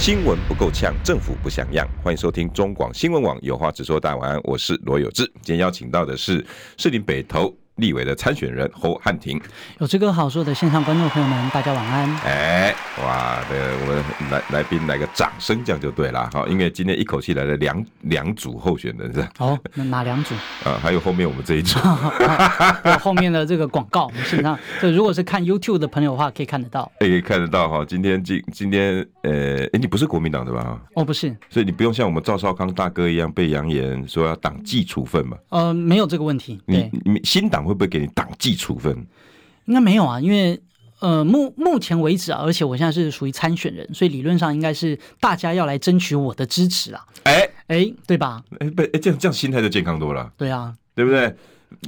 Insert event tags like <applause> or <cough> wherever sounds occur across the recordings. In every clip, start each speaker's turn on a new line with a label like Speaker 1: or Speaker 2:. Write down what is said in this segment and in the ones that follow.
Speaker 1: 新闻不够呛，政府不像样。欢迎收听中广新闻网有话直说。大家晚安，我是罗有志。今天邀请到的是士林北投立委的参选人侯汉廷，
Speaker 2: 有志哥好说的线上观众朋友们，大家晚安。
Speaker 1: 哎，哇，这个我们来来宾来个掌声，这样就对了哈。因为今天一口气来了两两组候选人是吧？
Speaker 2: 哦，那哪两组？<laughs>
Speaker 1: 啊，还有后面我们这一组，<laughs>
Speaker 2: 有后面的这个广告，我们线上，这如果是看 YouTube 的朋友的话，可以看得到。
Speaker 1: 哎，可以看得到哈。今天今今天呃，哎，你不是国民党的吧？
Speaker 2: 哦，不是，
Speaker 1: 所以你不用像我们赵少康大哥一样被扬言说要党纪处分嘛？
Speaker 2: 呃，没有这个问题。
Speaker 1: 你你新党。会不会给你党纪处分？
Speaker 2: 应该没有啊，因为呃目目前为止啊，而且我现在是属于参选人，所以理论上应该是大家要来争取我的支持啊。哎哎，对吧？
Speaker 1: 哎不哎，这样这样心态就健康多了。
Speaker 2: 对啊，
Speaker 1: 对不对？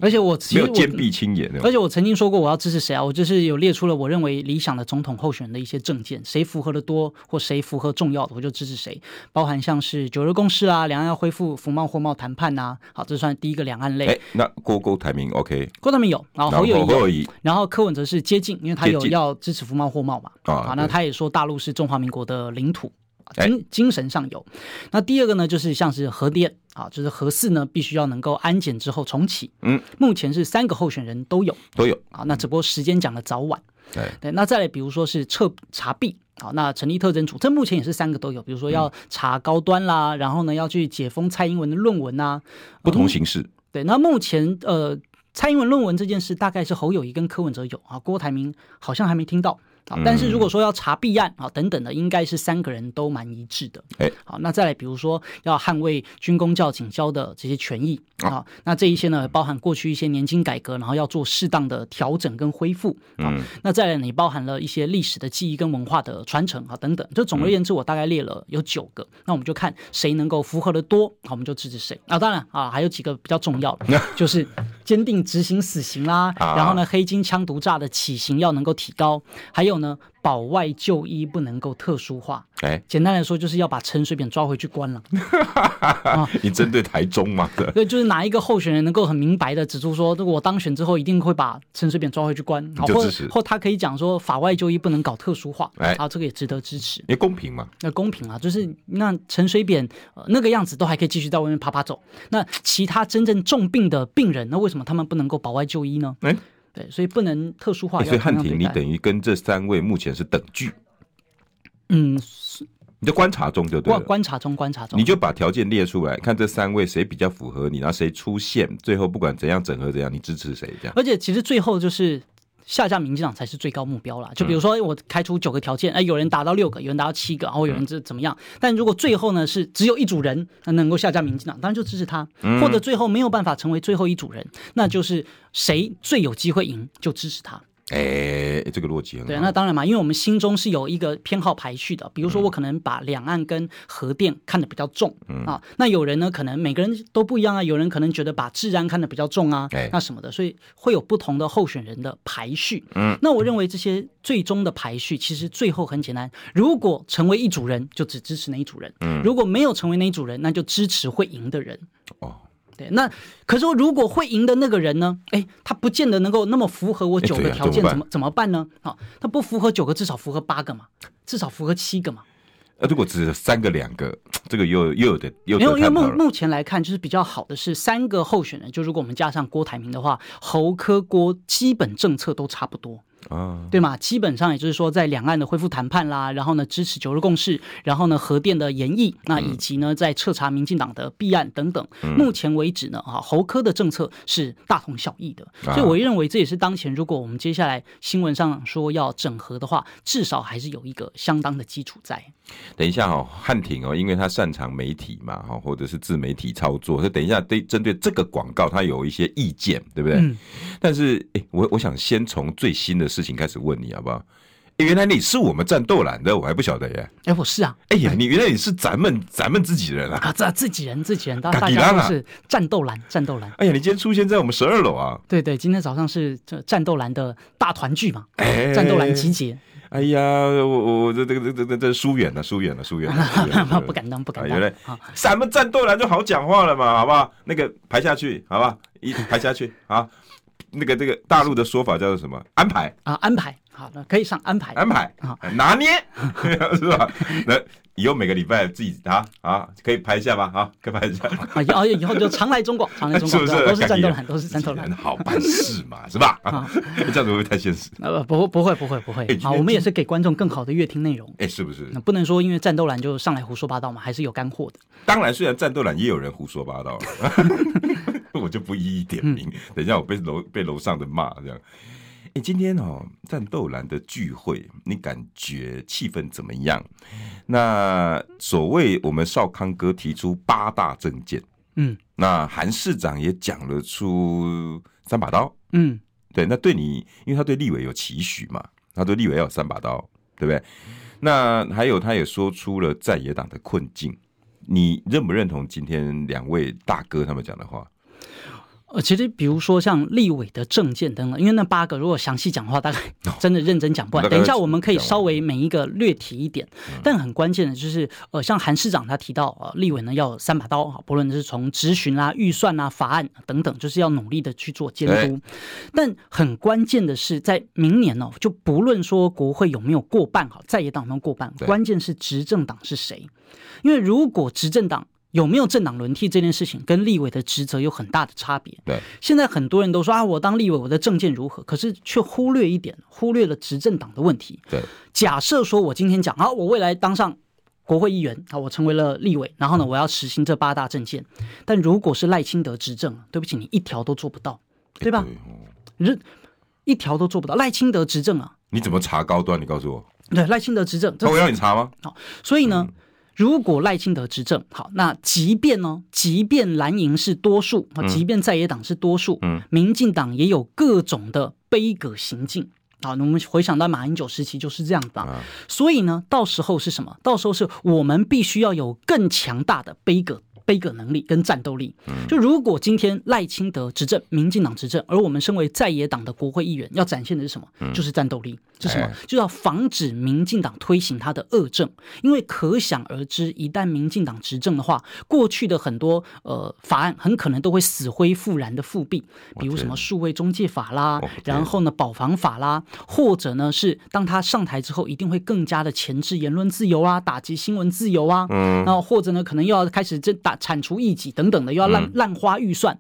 Speaker 2: 而且我
Speaker 1: 没有坚壁清野，
Speaker 2: 而且我曾经说过我要支持谁啊，我就是有列出了我认为理想的总统候选人的一些政见，谁符合的多或谁符合重要的，我就支持谁。包含像是九日共识啊，两岸要恢复服贸货贸谈判呐，好，这算第一个两岸类。
Speaker 1: 哎，那郭郭台铭 OK，
Speaker 2: 郭台铭有，然后侯友宜有，
Speaker 1: 侯友宜，
Speaker 2: 然后柯文哲是接近，因为他有要支持服贸货贸嘛，啊，那他也说大陆是中华民国的领土。精精神上有，那第二个呢，就是像是核电啊，就是核四呢，必须要能够安检之后重启。嗯，目前是三个候选人都有，
Speaker 1: 都有
Speaker 2: 啊。那只不过时间讲的早晚。对对，那再来，比如说是彻查弊啊，那成立特征组，这目前也是三个都有。比如说要查高端啦，然后呢要去解封蔡英文的论文呐，
Speaker 1: 不同形式。
Speaker 2: 对，那目前呃，蔡英文论文这件事，大概是侯友谊跟柯文哲有啊，郭台铭好像还没听到。好，但是如果说要查弊案啊等等的，应该是三个人都蛮一致的。哎，好，那再来，比如说要捍卫军公教警消的这些权益啊，那这一些呢，包含过去一些年金改革，然后要做适当的调整跟恢复啊。那再来，你包含了一些历史的记忆跟文化的传承啊等等。就总而言之，我大概列了有九个，那我们就看谁能够符合的多，好，我们就支持谁啊。当然啊，还有几个比较重要的，就是坚定执行死刑啦，<laughs> 然后呢，黑金枪毒炸的起刑要能够提高，还有。呢，保外就医不能够特殊化。哎，简单来说，就是要把陈水扁抓回去关了。<laughs>
Speaker 1: 你针对台中吗？<laughs>
Speaker 2: 对，就是哪一个候选人能够很明白的指出说，我当选之后一定会把陈水扁抓回去关，或或他可以讲说，法外就医不能搞特殊化。哎，啊，这个也值得支持。
Speaker 1: 因为公平嘛？
Speaker 2: 那公平啊，就是那陈水扁那个样子都还可以继续在外面爬爬走，那其他真正重病的病人，那为什么他们不能够保外就医呢？哎。对，所以不能特殊化。
Speaker 1: 欸、所以汉庭，你等于跟这三位目前是等距。
Speaker 2: 嗯，是
Speaker 1: 你在观察中就对了。
Speaker 2: 观察中，观察中，
Speaker 1: 你就把条件列出来，看这三位谁比较符合你，然后谁出现，最后不管怎样整合怎样，你支持谁这样。
Speaker 2: 而且其实最后就是。下架民进党才是最高目标啦。就比如说，我开出九个条件，哎，有人达到六个，有人达到七个，然后有人这怎么样？但如果最后呢是只有一组人能够下架民进党，当然就支持他；或者最后没有办法成为最后一组人，那就是谁最有机会赢就支持他。
Speaker 1: 哎、欸，这个逻辑很好。
Speaker 2: 对，那当然嘛，因为我们心中是有一个偏好排序的。比如说，我可能把两岸跟核电看得比较重、嗯、啊。那有人呢，可能每个人都不一样啊。有人可能觉得把治安看得比较重啊，欸、那什么的，所以会有不同的候选人的排序。嗯，那我认为这些最终的排序其实最后很简单：如果成为一组人，就只支持那一组人；嗯，如果没有成为那一组人，那就支持会赢的人。哦。对，那可是说，如果会赢的那个人呢？哎，他不见得能够那么符合我九个条件，怎么怎么办呢？好，他不符合九个，至少符合八个嘛，至少符合七个嘛。
Speaker 1: 那如果只是三个两个，<tsk> 这个又又有点又
Speaker 2: 没有，因为目目前来看，就是比较好的是三个候选人，就如果我们加上郭台铭的话，侯科郭基本政策都差不多。啊，对嘛？基本上也就是说，在两岸的恢复谈判啦，然后呢支持九日共识，然后呢核电的延役，那以及呢在彻查民进党的弊案等等。目前为止呢，啊侯科的政策是大同小异的，所以我认为这也是当前如果我们接下来新闻上说要整合的话，至少还是有一个相当的基础在。
Speaker 1: 等一下哦，汉庭哦，因为他擅长媒体嘛，哈，或者是自媒体操作，所以等一下对针对这个广告，他有一些意见，对不对？嗯、但是，哎，我我想先从最新的事情开始问你好不好？原来你是我们战斗蓝的，我还不晓得耶。
Speaker 2: 哎，我是啊。
Speaker 1: 哎呀，你原来你是咱们咱们自己人啊！
Speaker 2: 啊，这自己人自己人，大大家都是战斗蓝，战斗蓝。
Speaker 1: 哎呀，你今天出现在我们十二楼啊？
Speaker 2: 对对，今天早上是这战斗蓝的大团聚嘛？哎，战斗蓝集结。
Speaker 1: 哎呀，我我我这这个这这这疏远了，疏远了，疏远了，<laughs>
Speaker 2: 不敢当，不敢当。
Speaker 1: 原来咱们战斗了就好讲话了嘛，好不好？那个排下去，好吧，一排下去啊。那个这个大陆的说法叫做什么？安排
Speaker 2: 啊，安排。好的，可以上安排，
Speaker 1: 安排啊，拿捏 <laughs> 是吧？那以后每个礼拜自己啊啊，可以拍一下吧？啊，可以拍一下。
Speaker 2: 啊，以后以后就常来中国，<laughs> 常来中广，都是战斗蓝，都是战斗蓝，
Speaker 1: 好办事嘛，是吧？<laughs> 啊，这样子会不会太现实？
Speaker 2: 呃，不，不会，不会，不会。好，我们也是给观众更好的乐听内容。
Speaker 1: 哎，是不是？
Speaker 2: 那不能说因为战斗蓝就上来胡说八道嘛，还是有干货的。
Speaker 1: 当然，虽然战斗蓝也有人胡说八道，我就不一一点名。等一下我被楼被楼上的骂这样。哎，今天哦，战斗蓝的聚会，你感觉气氛怎么样？那所谓我们少康哥提出八大政见，嗯，那韩市长也讲了出三把刀，嗯，对，那对你，因为他对立委有期许嘛，他对立委要有三把刀，对不对？那还有，他也说出了在野党的困境，你认不认同今天两位大哥他们讲的话？
Speaker 2: 呃，其实比如说像立委的证件等等，因为那八个如果详细讲的话，大概真的认真讲不完。等一下我们可以稍微每一个略提一点，但很关键的就是，呃，像韩市长他提到，呃，立委呢要有三把刀啊，不论是从质询啊、预算啊、法案等等，就是要努力的去做监督。但很关键的是，在明年呢，就不论说国会有没有过半，哈，在野党能过半，关键是执政党是谁，因为如果执政党。有没有政党轮替这件事情，跟立委的职责有很大的差别。对，现在很多人都说啊，我当立委，我的政见如何？可是却忽略一点，忽略了执政党的问题。对，假设说我今天讲啊，我未来当上国会议员啊，我成为了立委，然后呢，我要实行这八大政见。但如果是赖清德执政，对不起，你一条都做不到，对吧？你这一条都做不到。赖清德执政啊，
Speaker 1: 你怎么查高端？你告诉我。
Speaker 2: 对，赖清德执政，
Speaker 1: 那我要你查吗？
Speaker 2: 好，所以呢。嗯如果赖清德执政好，那即便呢，即便蓝营是多数啊，即便在野党是多数，嗯，民进党也有各种的杯葛行径啊。那我们回想到马英九时期就是这样的，啊，所以呢，到时候是什么？到时候是我们必须要有更强大的杯葛。杯葛能力跟战斗力，就如果今天赖清德执政，民进党执政，而我们身为在野党的国会议员，要展现的是什么？就是战斗力，是什么？就要防止民进党推行他的恶政，因为可想而知，一旦民进党执政的话，过去的很多呃法案很可能都会死灰复燃的复辟，比如什么数位中介法啦，然后呢保防法啦，或者呢是当他上台之后，一定会更加的钳制言论自由啊，打击新闻自由啊，嗯，然后或者呢可能又要开始这打。铲除异己等等的，又要滥滥花预算，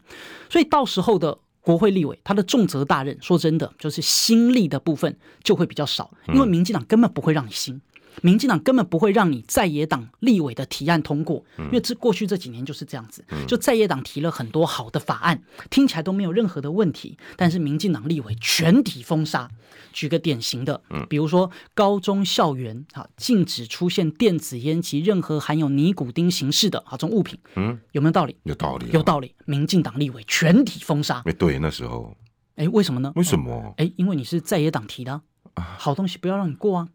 Speaker 2: 所以到时候的国会立委，他的重责大任，说真的，就是心力的部分就会比较少，因为民进党根本不会让你新。民进党根本不会让你在野党立委的提案通过，因为这过去这几年就是这样子，就在野党提了很多好的法案，听起来都没有任何的问题，但是民进党立委全体封杀。举个典型的，比如说高中校园啊，禁止出现电子烟及任何含有尼古丁形式的啊这种物品，嗯，有没有道理？
Speaker 1: 有道理，
Speaker 2: 有道理。民进党立委全体封杀。
Speaker 1: 哎，对，那时候，
Speaker 2: 哎，为什么呢？
Speaker 1: 为什么？
Speaker 2: 哎，因为你是在野党提的，好东西不要让你过啊。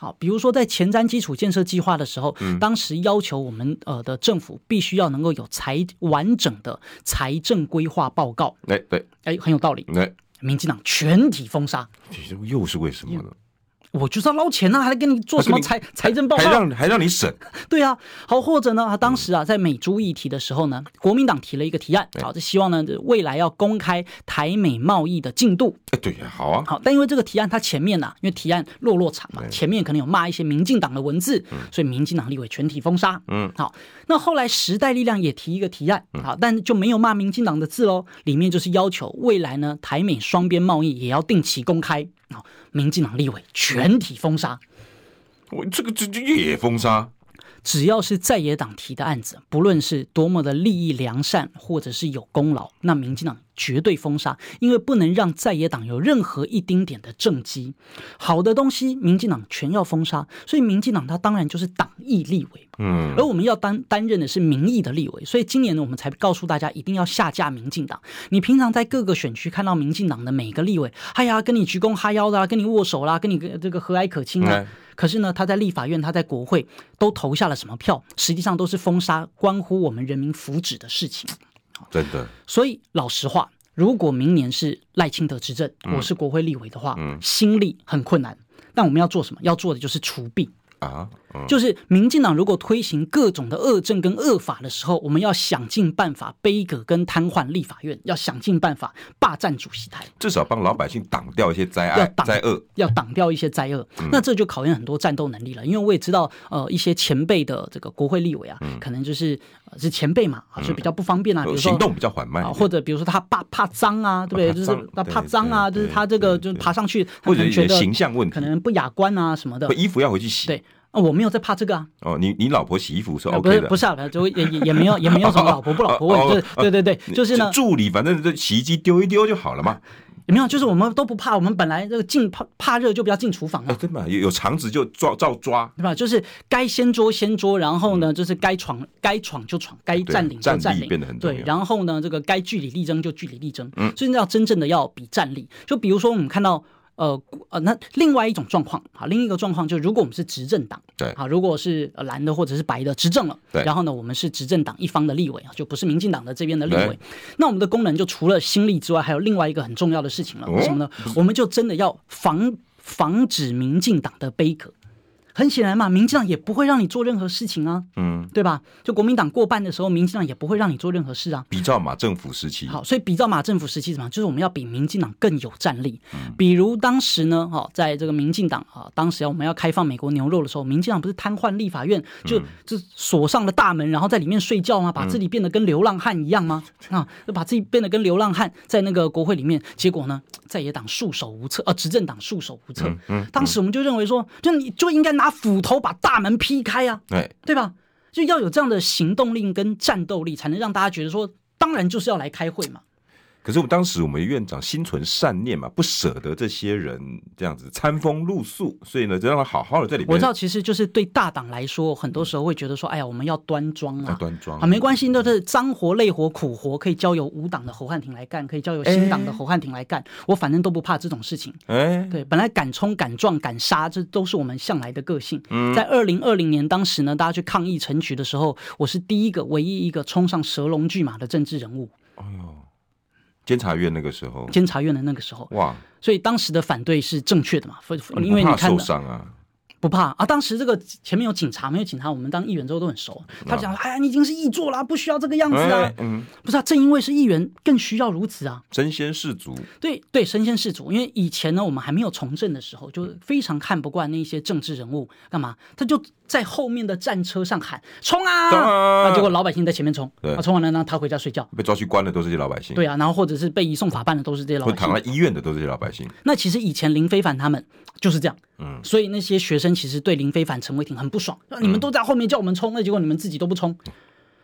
Speaker 2: 好，比如说在前瞻基础建设计划的时候，嗯、当时要求我们呃的政府必须要能够有财完整的财政规划报告。哎，对，哎，很有道理。哎，民进党全体封杀，
Speaker 1: 这又是为什么呢？
Speaker 2: 我就是要捞钱呐、啊，还得给你做什么财财政报告？
Speaker 1: 还让还让你审？<laughs>
Speaker 2: 对啊，好，或者呢，当时啊，在美猪议题的时候呢，国民党提了一个提案，好，就希望呢，未来要公开台美贸易的进度。
Speaker 1: 哎，对呀，好啊，
Speaker 2: 好，但因为这个提案它前面呢、啊，因为提案落落场嘛，前面可能有骂一些民进党的文字，所以民进党立委全体封杀。嗯，好，那后来时代力量也提一个提案，好，但就没有骂民进党的字喽，里面就是要求未来呢，台美双边贸易也要定期公开。好。民进党立委全体封杀，
Speaker 1: 我这个这这也封杀。
Speaker 2: 只要是在野党提的案子，不论是多么的利益良善，或者是有功劳，那民进党绝对封杀，因为不能让在野党有任何一丁点的政绩。好的东西，民进党全要封杀，所以民进党它当然就是党意立委。嗯，而我们要担担任的是民意的立委，所以今年呢，我们才告诉大家一定要下架民进党。你平常在各个选区看到民进党的每个立委，哎呀，跟你鞠躬哈腰的，跟你握手啦，跟你这个和蔼可亲啊。可是呢，他在立法院，他在国会都投下了什么票？实际上都是封杀关乎我们人民福祉的事情。
Speaker 1: 真的。
Speaker 2: 所以老实话，如果明年是赖清德执政，我是国会立委的话，嗯，心力很困难。但我们要做什么？要做的就是除弊。啊，就是民进党如果推行各种的恶政跟恶法的时候，我们要想尽办法杯葛跟瘫痪立法院，要想尽办法霸占主席台，
Speaker 1: 至少帮老百姓挡掉一些灾害、灾厄，
Speaker 2: 要挡掉一些灾厄。那这就考验很多战斗能力了，因为我也知道，呃，一些前辈的这个国会立委啊，可能就是是前辈嘛，啊，就比较不方便啊，比如说
Speaker 1: 行动比较缓慢，
Speaker 2: 或者比如说他怕怕脏啊，对不对？就是他怕脏啊，就是他这个就爬上去，
Speaker 1: 或者觉得形象问题，
Speaker 2: 可能不雅观啊什么的，
Speaker 1: 衣服要回去洗。
Speaker 2: 对。啊，我没有在怕这个啊。
Speaker 1: 哦，你你老婆洗衣服是 OK 的，
Speaker 2: 不是不是啊，就也也也没有也没有什么老婆不老婆问题，<laughs> 对对对，就是呢，
Speaker 1: 助理反正这洗衣机丢一丢就好了嘛。
Speaker 2: 也 <laughs> 没有，就是我们都不怕，我们本来这个进怕怕热就不要进厨房啊。
Speaker 1: 对嘛，有有肠子就抓照抓，
Speaker 2: 对吧？就是该掀桌掀桌，然后呢，就是该闯该闯就闯，该占领就占领，
Speaker 1: 变得很。
Speaker 2: 对，然后呢，这个该据理力争就据理力争，嗯，所以要真正的要比战力。就比如说我们看到。呃呃，那另外一种状况啊，另一个状况就是，如果我们是执政党，
Speaker 1: 对
Speaker 2: 啊，如果是蓝的或者是白的执政了，对，然后呢，我们是执政党一方的立委啊，就不是民进党的这边的立委，那我们的功能就除了心力之外，还有另外一个很重要的事情了，为什么呢？我们就真的要防防止民进党的杯葛。很显然嘛，民进党也不会让你做任何事情啊，嗯，对吧？就国民党过半的时候，民进党也不会让你做任何事啊。
Speaker 1: 比照马政府时期，
Speaker 2: 好，所以比照马政府时期怎么样？就是我们要比民进党更有战力。嗯、比如当时呢，哈，在这个民进党啊，当时要我们要开放美国牛肉的时候，民进党不是瘫痪立法院，就就锁上了大门，然后在里面睡觉吗？把自己变得跟流浪汉一样吗？嗯、<laughs> 啊，就把自己变得跟流浪汉在那个国会里面，结果呢，在野党束手无策，呃、啊，执政党束手无策。当时我们就认为说，就你就应该拿斧头把大大门劈开啊，对对吧？就要有这样的行动力跟战斗力，才能让大家觉得说，当然就是要来开会嘛。
Speaker 1: 可是我们当时我们院长心存善念嘛，不舍得这些人这样子餐风露宿，所以呢，就让他好好的在里面。
Speaker 2: 我知道，其实就是对大党来说，很多时候会觉得说，哎呀，我们要端庄啊，
Speaker 1: 端庄
Speaker 2: 啊，没关系，都是脏活累活苦活，可以交由无党的侯汉廷来干，可以交由新党的侯汉廷来干，欸、我反正都不怕这种事情。哎，对，本来敢冲敢撞敢杀，这都是我们向来的个性。嗯、在二零二零年当时呢，大家去抗议陈局的时候，我是第一个、唯一一个冲上蛇龙巨马的政治人物。哎呦。
Speaker 1: 监察院那个时候，
Speaker 2: 监察院的那个时候，哇！所以当时的反对是正确的嘛？因为你看
Speaker 1: 受伤啊。
Speaker 2: 不怕啊！当时这个前面有警察，没有警察，我们当议员之后都很熟。他讲：“哎呀，你已经是议座了，不需要这个样子啊。”嗯，不是啊，正因为是议员，更需要如此啊。
Speaker 1: 身先士卒。
Speaker 2: 对对，身先士卒。因为以前呢，我们还没有从政的时候，就非常看不惯那些政治人物干嘛？他就在后面的战车上喊：“冲啊！”啊，结果老百姓在前面冲，啊，冲完了呢，他回家睡觉。
Speaker 1: 被抓去关的都是这些老百姓。
Speaker 2: 对啊，然后或者是被移送法办的都是这些老百姓。
Speaker 1: 躺在医院的都是这些老百姓。
Speaker 2: 那其实以前林非凡他们就是这样。嗯，所以那些学生其实对林非凡、陈伟霆很不爽，你们都在后面叫我们冲，那结果你们自己都不冲。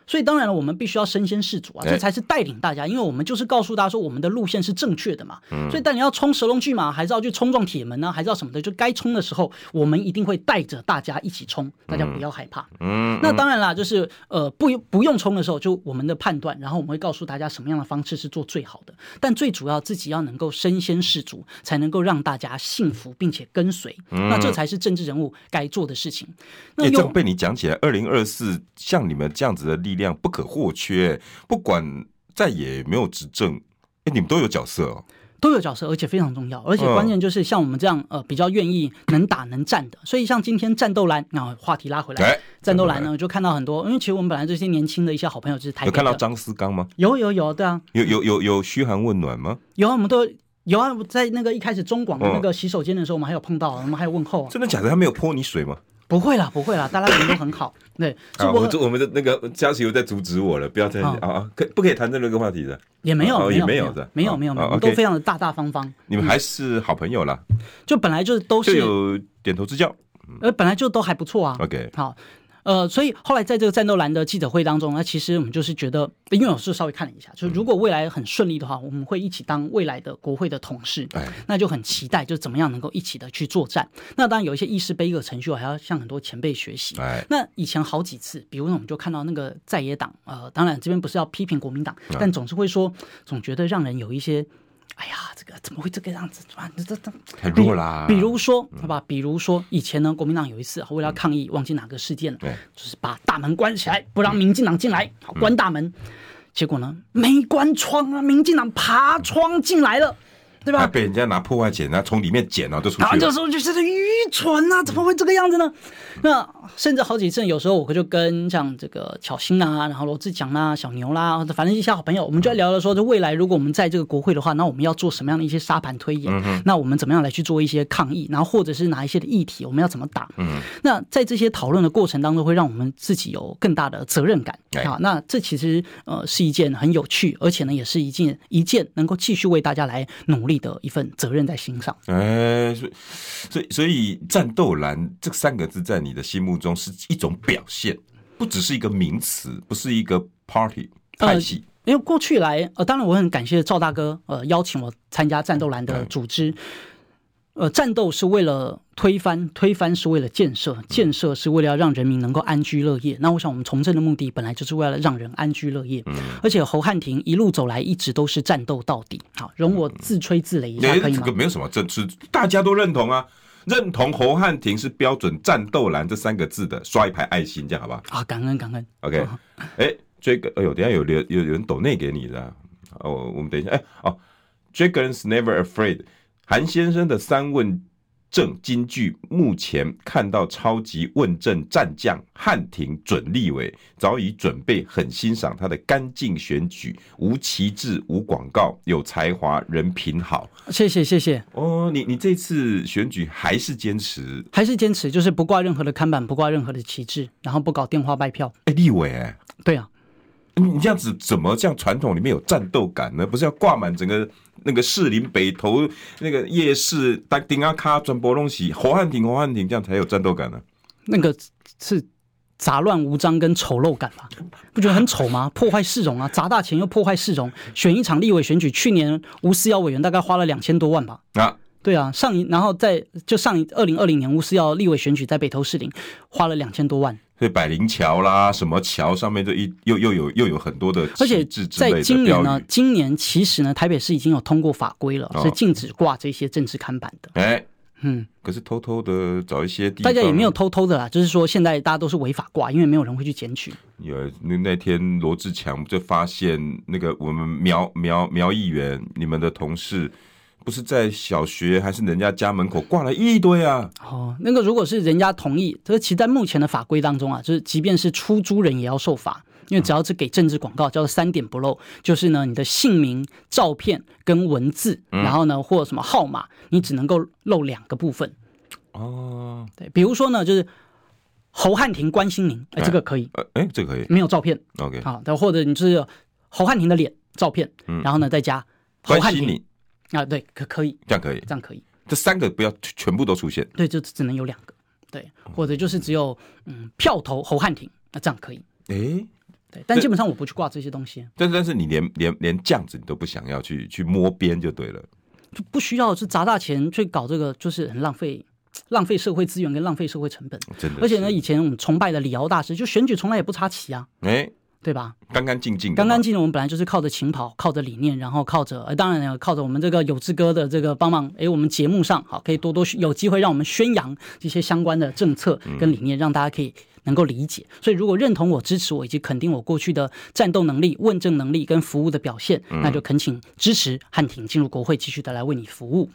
Speaker 2: 所以当然了，我们必须要身先士卒啊，这才是带领大家，因为我们就是告诉大家说我们的路线是正确的嘛。嗯。所以，但你要冲蛇龙巨马，还是要去冲撞铁门呢？还是要什么的？就该冲的时候，我们一定会带着大家一起冲，大家不要害怕。嗯。那当然啦，就是呃，不不用冲的时候，就我们的判断，然后我们会告诉大家什么样的方式是做最好的。但最主要，自己要能够身先士卒，才能够让大家信服并且跟随。嗯。那这才是政治人物该做的事情。那
Speaker 1: 这样被你讲起来，二零二四像你们这样子的力量不可或缺，不管在野没有执政，哎，你们都有角色哦，
Speaker 2: 都有角色，而且非常重要，而且关键就是像我们这样呃比较愿意能打能战的，所以像今天战斗蓝，那话题拉回来，战斗蓝呢就看到很多，因为其实我们本来这些年轻的一些好朋友就是台北，
Speaker 1: 有看到张思刚吗？
Speaker 2: 有有有，对啊，
Speaker 1: 有有有有嘘寒问暖吗？
Speaker 2: 有啊，我们都有啊，在那个一开始中广的那个洗手间的时候，我们还有碰到，我们还有问候，
Speaker 1: 真的假的？他没有泼你水吗？
Speaker 2: 不会啦，不会啦，大家人都很好。<coughs> 对，
Speaker 1: 啊，我们我们的那个佳琪又在阻止我了，不要再啊啊，可不可以谈这个话题的？
Speaker 2: 也没有，也没有的，没有没有没有，都非常的大大方方。
Speaker 1: 你们还是好朋友啦，
Speaker 2: 就本来就都是
Speaker 1: 有点头之交，
Speaker 2: 呃，本来就都还不错啊。
Speaker 1: OK，
Speaker 2: 好，呃，所以后来在这个战斗蓝的记者会当中，那其实我们就是觉得，因为我是稍微看了一下，就是如果未来很顺利的话，我们会一起当未来的国会的同事，那就很期待，就怎么样能够一起的去作战。那当然有一些议事杯葛程序，我还要向很多前辈学习。那以前好几次，比如说我们就看到那个在野党，呃，当然这边不是要批评国民党，但总是会说，总觉得让人有一些。哎呀，这个怎么会这个样子？这这这
Speaker 1: 很弱啦！
Speaker 2: 比如说，好吧，比如说以前呢，国民党有一次为了抗议，忘记哪个事件了，对，就是把大门关起来，不让民进党进来，好，关大门。结果呢，没关窗啊，民进党爬窗进来了。对吧？
Speaker 1: 被人家拿破坏剪，然后从里面剪了，就出去了。
Speaker 2: 这时候就是愚蠢啊！怎么会这个样子呢？那甚至好几次，有时候我就跟像这个巧芯啊，然后罗志强啦、小牛啦，反正一些好朋友，我们就在聊了说，就未来如果我们在这个国会的话，那我们要做什么样的一些沙盘推演？嗯、那我们怎么样来去做一些抗议？然后或者是哪一些的议题，我们要怎么打？嗯、那在这些讨论的过程当中，会让我们自己有更大的责任感啊。那这其实呃是一件很有趣，而且呢也是一件一件能够继续为大家来努力的一份责任在心上，
Speaker 1: 哎，所以，所以，所以，战斗蓝这三个字在你的心目中是一种表现，不只是一个名词，不是一个 party 派系。
Speaker 2: 呃，因为过去来，呃，当然我很感谢赵大哥，呃，邀请我参加战斗蓝的组织。嗯呃，战斗是为了推翻，推翻是为了建设，建设是为了要让人民能够安居乐业。那我想，我们从政的目的本来就是为了让人安居乐业。嗯，而且侯汉廷一路走来一直都是战斗到底。好，容我自吹自擂一下，可以吗？
Speaker 1: 这个没有什么政治，大家都认同啊，认同侯汉廷是标准战斗蓝这三个字的，刷一排爱心，这样好不好？
Speaker 2: 啊，感恩感恩。
Speaker 1: OK，哎，Dragon，哎呦，等下有有有人抖内给你的，哦，我们等一下，哎，哦，Dragons never afraid。韩先生的三问政金句，目前看到超级问政战将汉庭准立委早已准备，很欣赏他的干净选举，无旗帜无广告，有才华，人品好。
Speaker 2: 谢谢谢谢。
Speaker 1: 哦，你你这次选举还是坚持？
Speaker 2: 还是坚持，就是不挂任何的看板，不挂任何的旗帜，然后不搞电话拜票。
Speaker 1: 哎，立委哎，
Speaker 2: 对啊。
Speaker 1: 你这样子怎么像传统里面有战斗感呢？不是要挂满整个那个士林北投那个夜市，当丁阿卡转播东西，侯汉廷侯汉廷这样才有战斗感呢？
Speaker 2: 那个是杂乱无章跟丑陋感吧？不觉得很丑吗？破坏市容啊，砸大钱又破坏市容，选一场立委选举，去年吴思瑶委员大概花了两千多万吧？啊，对啊，上一然后在就上一二零二零年吴思瑶立委选举在北投士林花了两千多万。
Speaker 1: 所以百灵桥啦，什么桥上面就一又又有又有很多的，
Speaker 2: 而且在今年呢，今年其实呢，台北市已经有通过法规了，是禁止挂这些政治看板的。哎，嗯，
Speaker 1: 可是偷偷的找一些地方，
Speaker 2: 大家也没有偷偷的啦，就是说现在大家都是违法挂，因为没有人会去检举。
Speaker 1: 有那那天罗志强就发现那个我们苗苗苗议员，你们的同事。不是在小学还是人家家门口挂了一堆啊？
Speaker 2: 哦，那个如果是人家同意，这个其实在目前的法规当中啊，就是即便是出租人也要受罚，因为只要是给政治广告，叫做三点不漏，就是呢你的姓名、照片跟文字，然后呢或什么号码，你只能够漏两个部分。哦，对，比如说呢，就是侯汉廷关心您，哎，这个可以，
Speaker 1: 哎，这个可以，
Speaker 2: 没有照片
Speaker 1: ，OK，
Speaker 2: 好，或者你就是侯汉廷的脸照片，然后呢再加侯汉廷。啊，对，可可以，
Speaker 1: 这样可以，
Speaker 2: 这样可以，
Speaker 1: 这三个不要全部都出现，
Speaker 2: 对，就只能有两个，对，或者就是只有嗯票投侯汉廷，那这样可以，哎，对，但基本上我不去挂这些东西，
Speaker 1: 但但是你连连连这样子你都不想要去去摸边就对了，
Speaker 2: 就不需要是砸大钱去搞这个，就是很浪费浪费社会资源跟浪费社会成本，
Speaker 1: 真的，
Speaker 2: 而且呢，以前我们崇拜的李敖大师，就选举从来也不插旗啊，哎。对吧？
Speaker 1: 干干净净，
Speaker 2: 干干净净。我们本来就是靠着勤跑，靠着理念，然后靠着，呃，当然了，靠着我们这个有志哥的这个帮忙。哎，我们节目上好，可以多多有机会让我们宣扬这些相关的政策跟理念，让大家可以能够理解。所以，如果认同我、支持我以及肯定我过去的战斗能力、问政能力跟服务的表现，那就恳请支持汉庭进入国会，继续的来为你服务。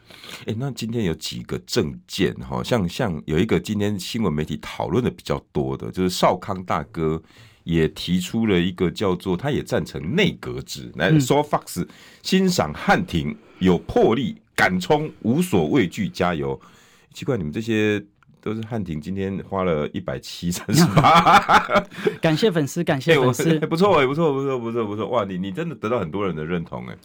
Speaker 1: 哎，那今天有几个政见哈，像像有一个今天新闻媒体讨论的比较多的，就是少康大哥。也提出了一个叫做，他也赞成内阁制。来说，Fox 欣赏汉庭有魄力、敢冲、无所畏惧，加油！奇怪，你们这些都是汉庭今天花了一百七三十八，<laughs>
Speaker 2: 感谢粉丝，感谢粉丝，<laughs>
Speaker 1: 不错，不错，不错，不错，不错！哇，你你真的得到很多人的认同哎。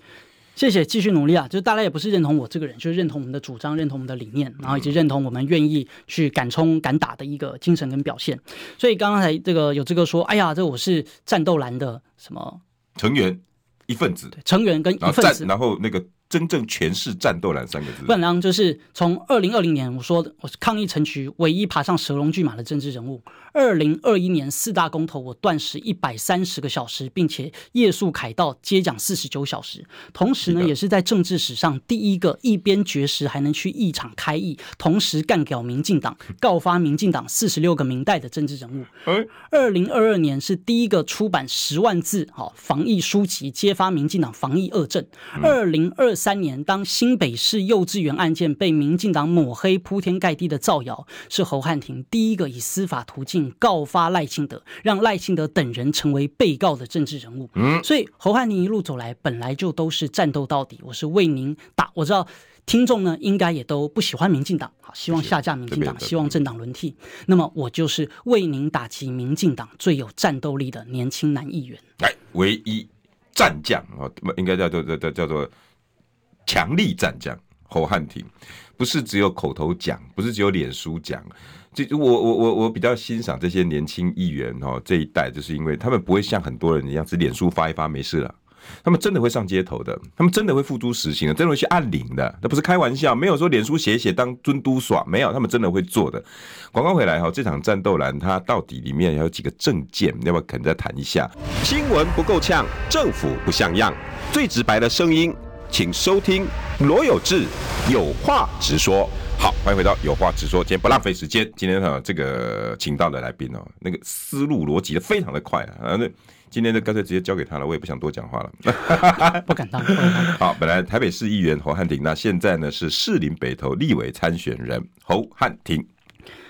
Speaker 2: 谢谢，继续努力啊！就是大家也不是认同我这个人，就是认同我们的主张，认同我们的理念，然后以及认同我们愿意去敢冲敢打的一个精神跟表现。所以刚刚才这个有这个说，哎呀，这我是战斗蓝的什么
Speaker 1: 成员一份子，
Speaker 2: 成员跟一份子，
Speaker 1: 然后那个。真正诠释“战斗蓝”三个字，
Speaker 2: 本来就是从二零二零年我说我是抗议城区唯一爬上蛇龙巨马的政治人物。二零二一年四大公投，我断食一百三十个小时，并且夜宿凯道接讲四十九小时。同时呢，也是在政治史上第一个一边绝食还能去议场开议，同时干掉民进党、告发民进党四十六个明代的政治人物。二零二二年是第一个出版十万字好防疫书籍，揭发民进党防疫恶政。二零二三年，当新北市幼稚园案件被民进党抹黑铺天盖地的造谣，是侯汉廷第一个以司法途径告发赖清德，让赖清德等人成为被告的政治人物。嗯，所以侯汉廷一路走来，本来就都是战斗到底。我是为您打，我知道听众呢应该也都不喜欢民进党，好，希望下架民进党，希望政党轮替。那么我就是为您打击民进党最有战斗力的年轻男议员，
Speaker 1: 来，唯一战将啊，应该叫做叫叫做。强力战将侯汉廷，不是只有口头讲，不是只有脸书讲。就我我我我比较欣赏这些年轻议员哦，这一代就是因为他们不会像很多人一样，只脸书发一发没事了。他们真的会上街头的，他们真的会付诸实行的，真的会去按铃的，那不是开玩笑。没有说脸书写写当尊都耍，没有，他们真的会做的。广告回来哈，这场战斗蓝它到底里面有几个政见，要不要可能再谈一下？
Speaker 3: 新闻不够呛，政府不像样，最直白的声音。请收听罗有志有话直说。
Speaker 1: 好，欢迎回到有话直说。今天不浪费时间，今天哈这个请到的来宾哦，那个思路逻辑的非常的快啊。那今天就干脆直接交给他了，我也不想多讲话
Speaker 2: 了。不敢当。
Speaker 1: 好，本来台北市议员侯汉廷，那现在呢是士林北投立委参选人侯汉廷。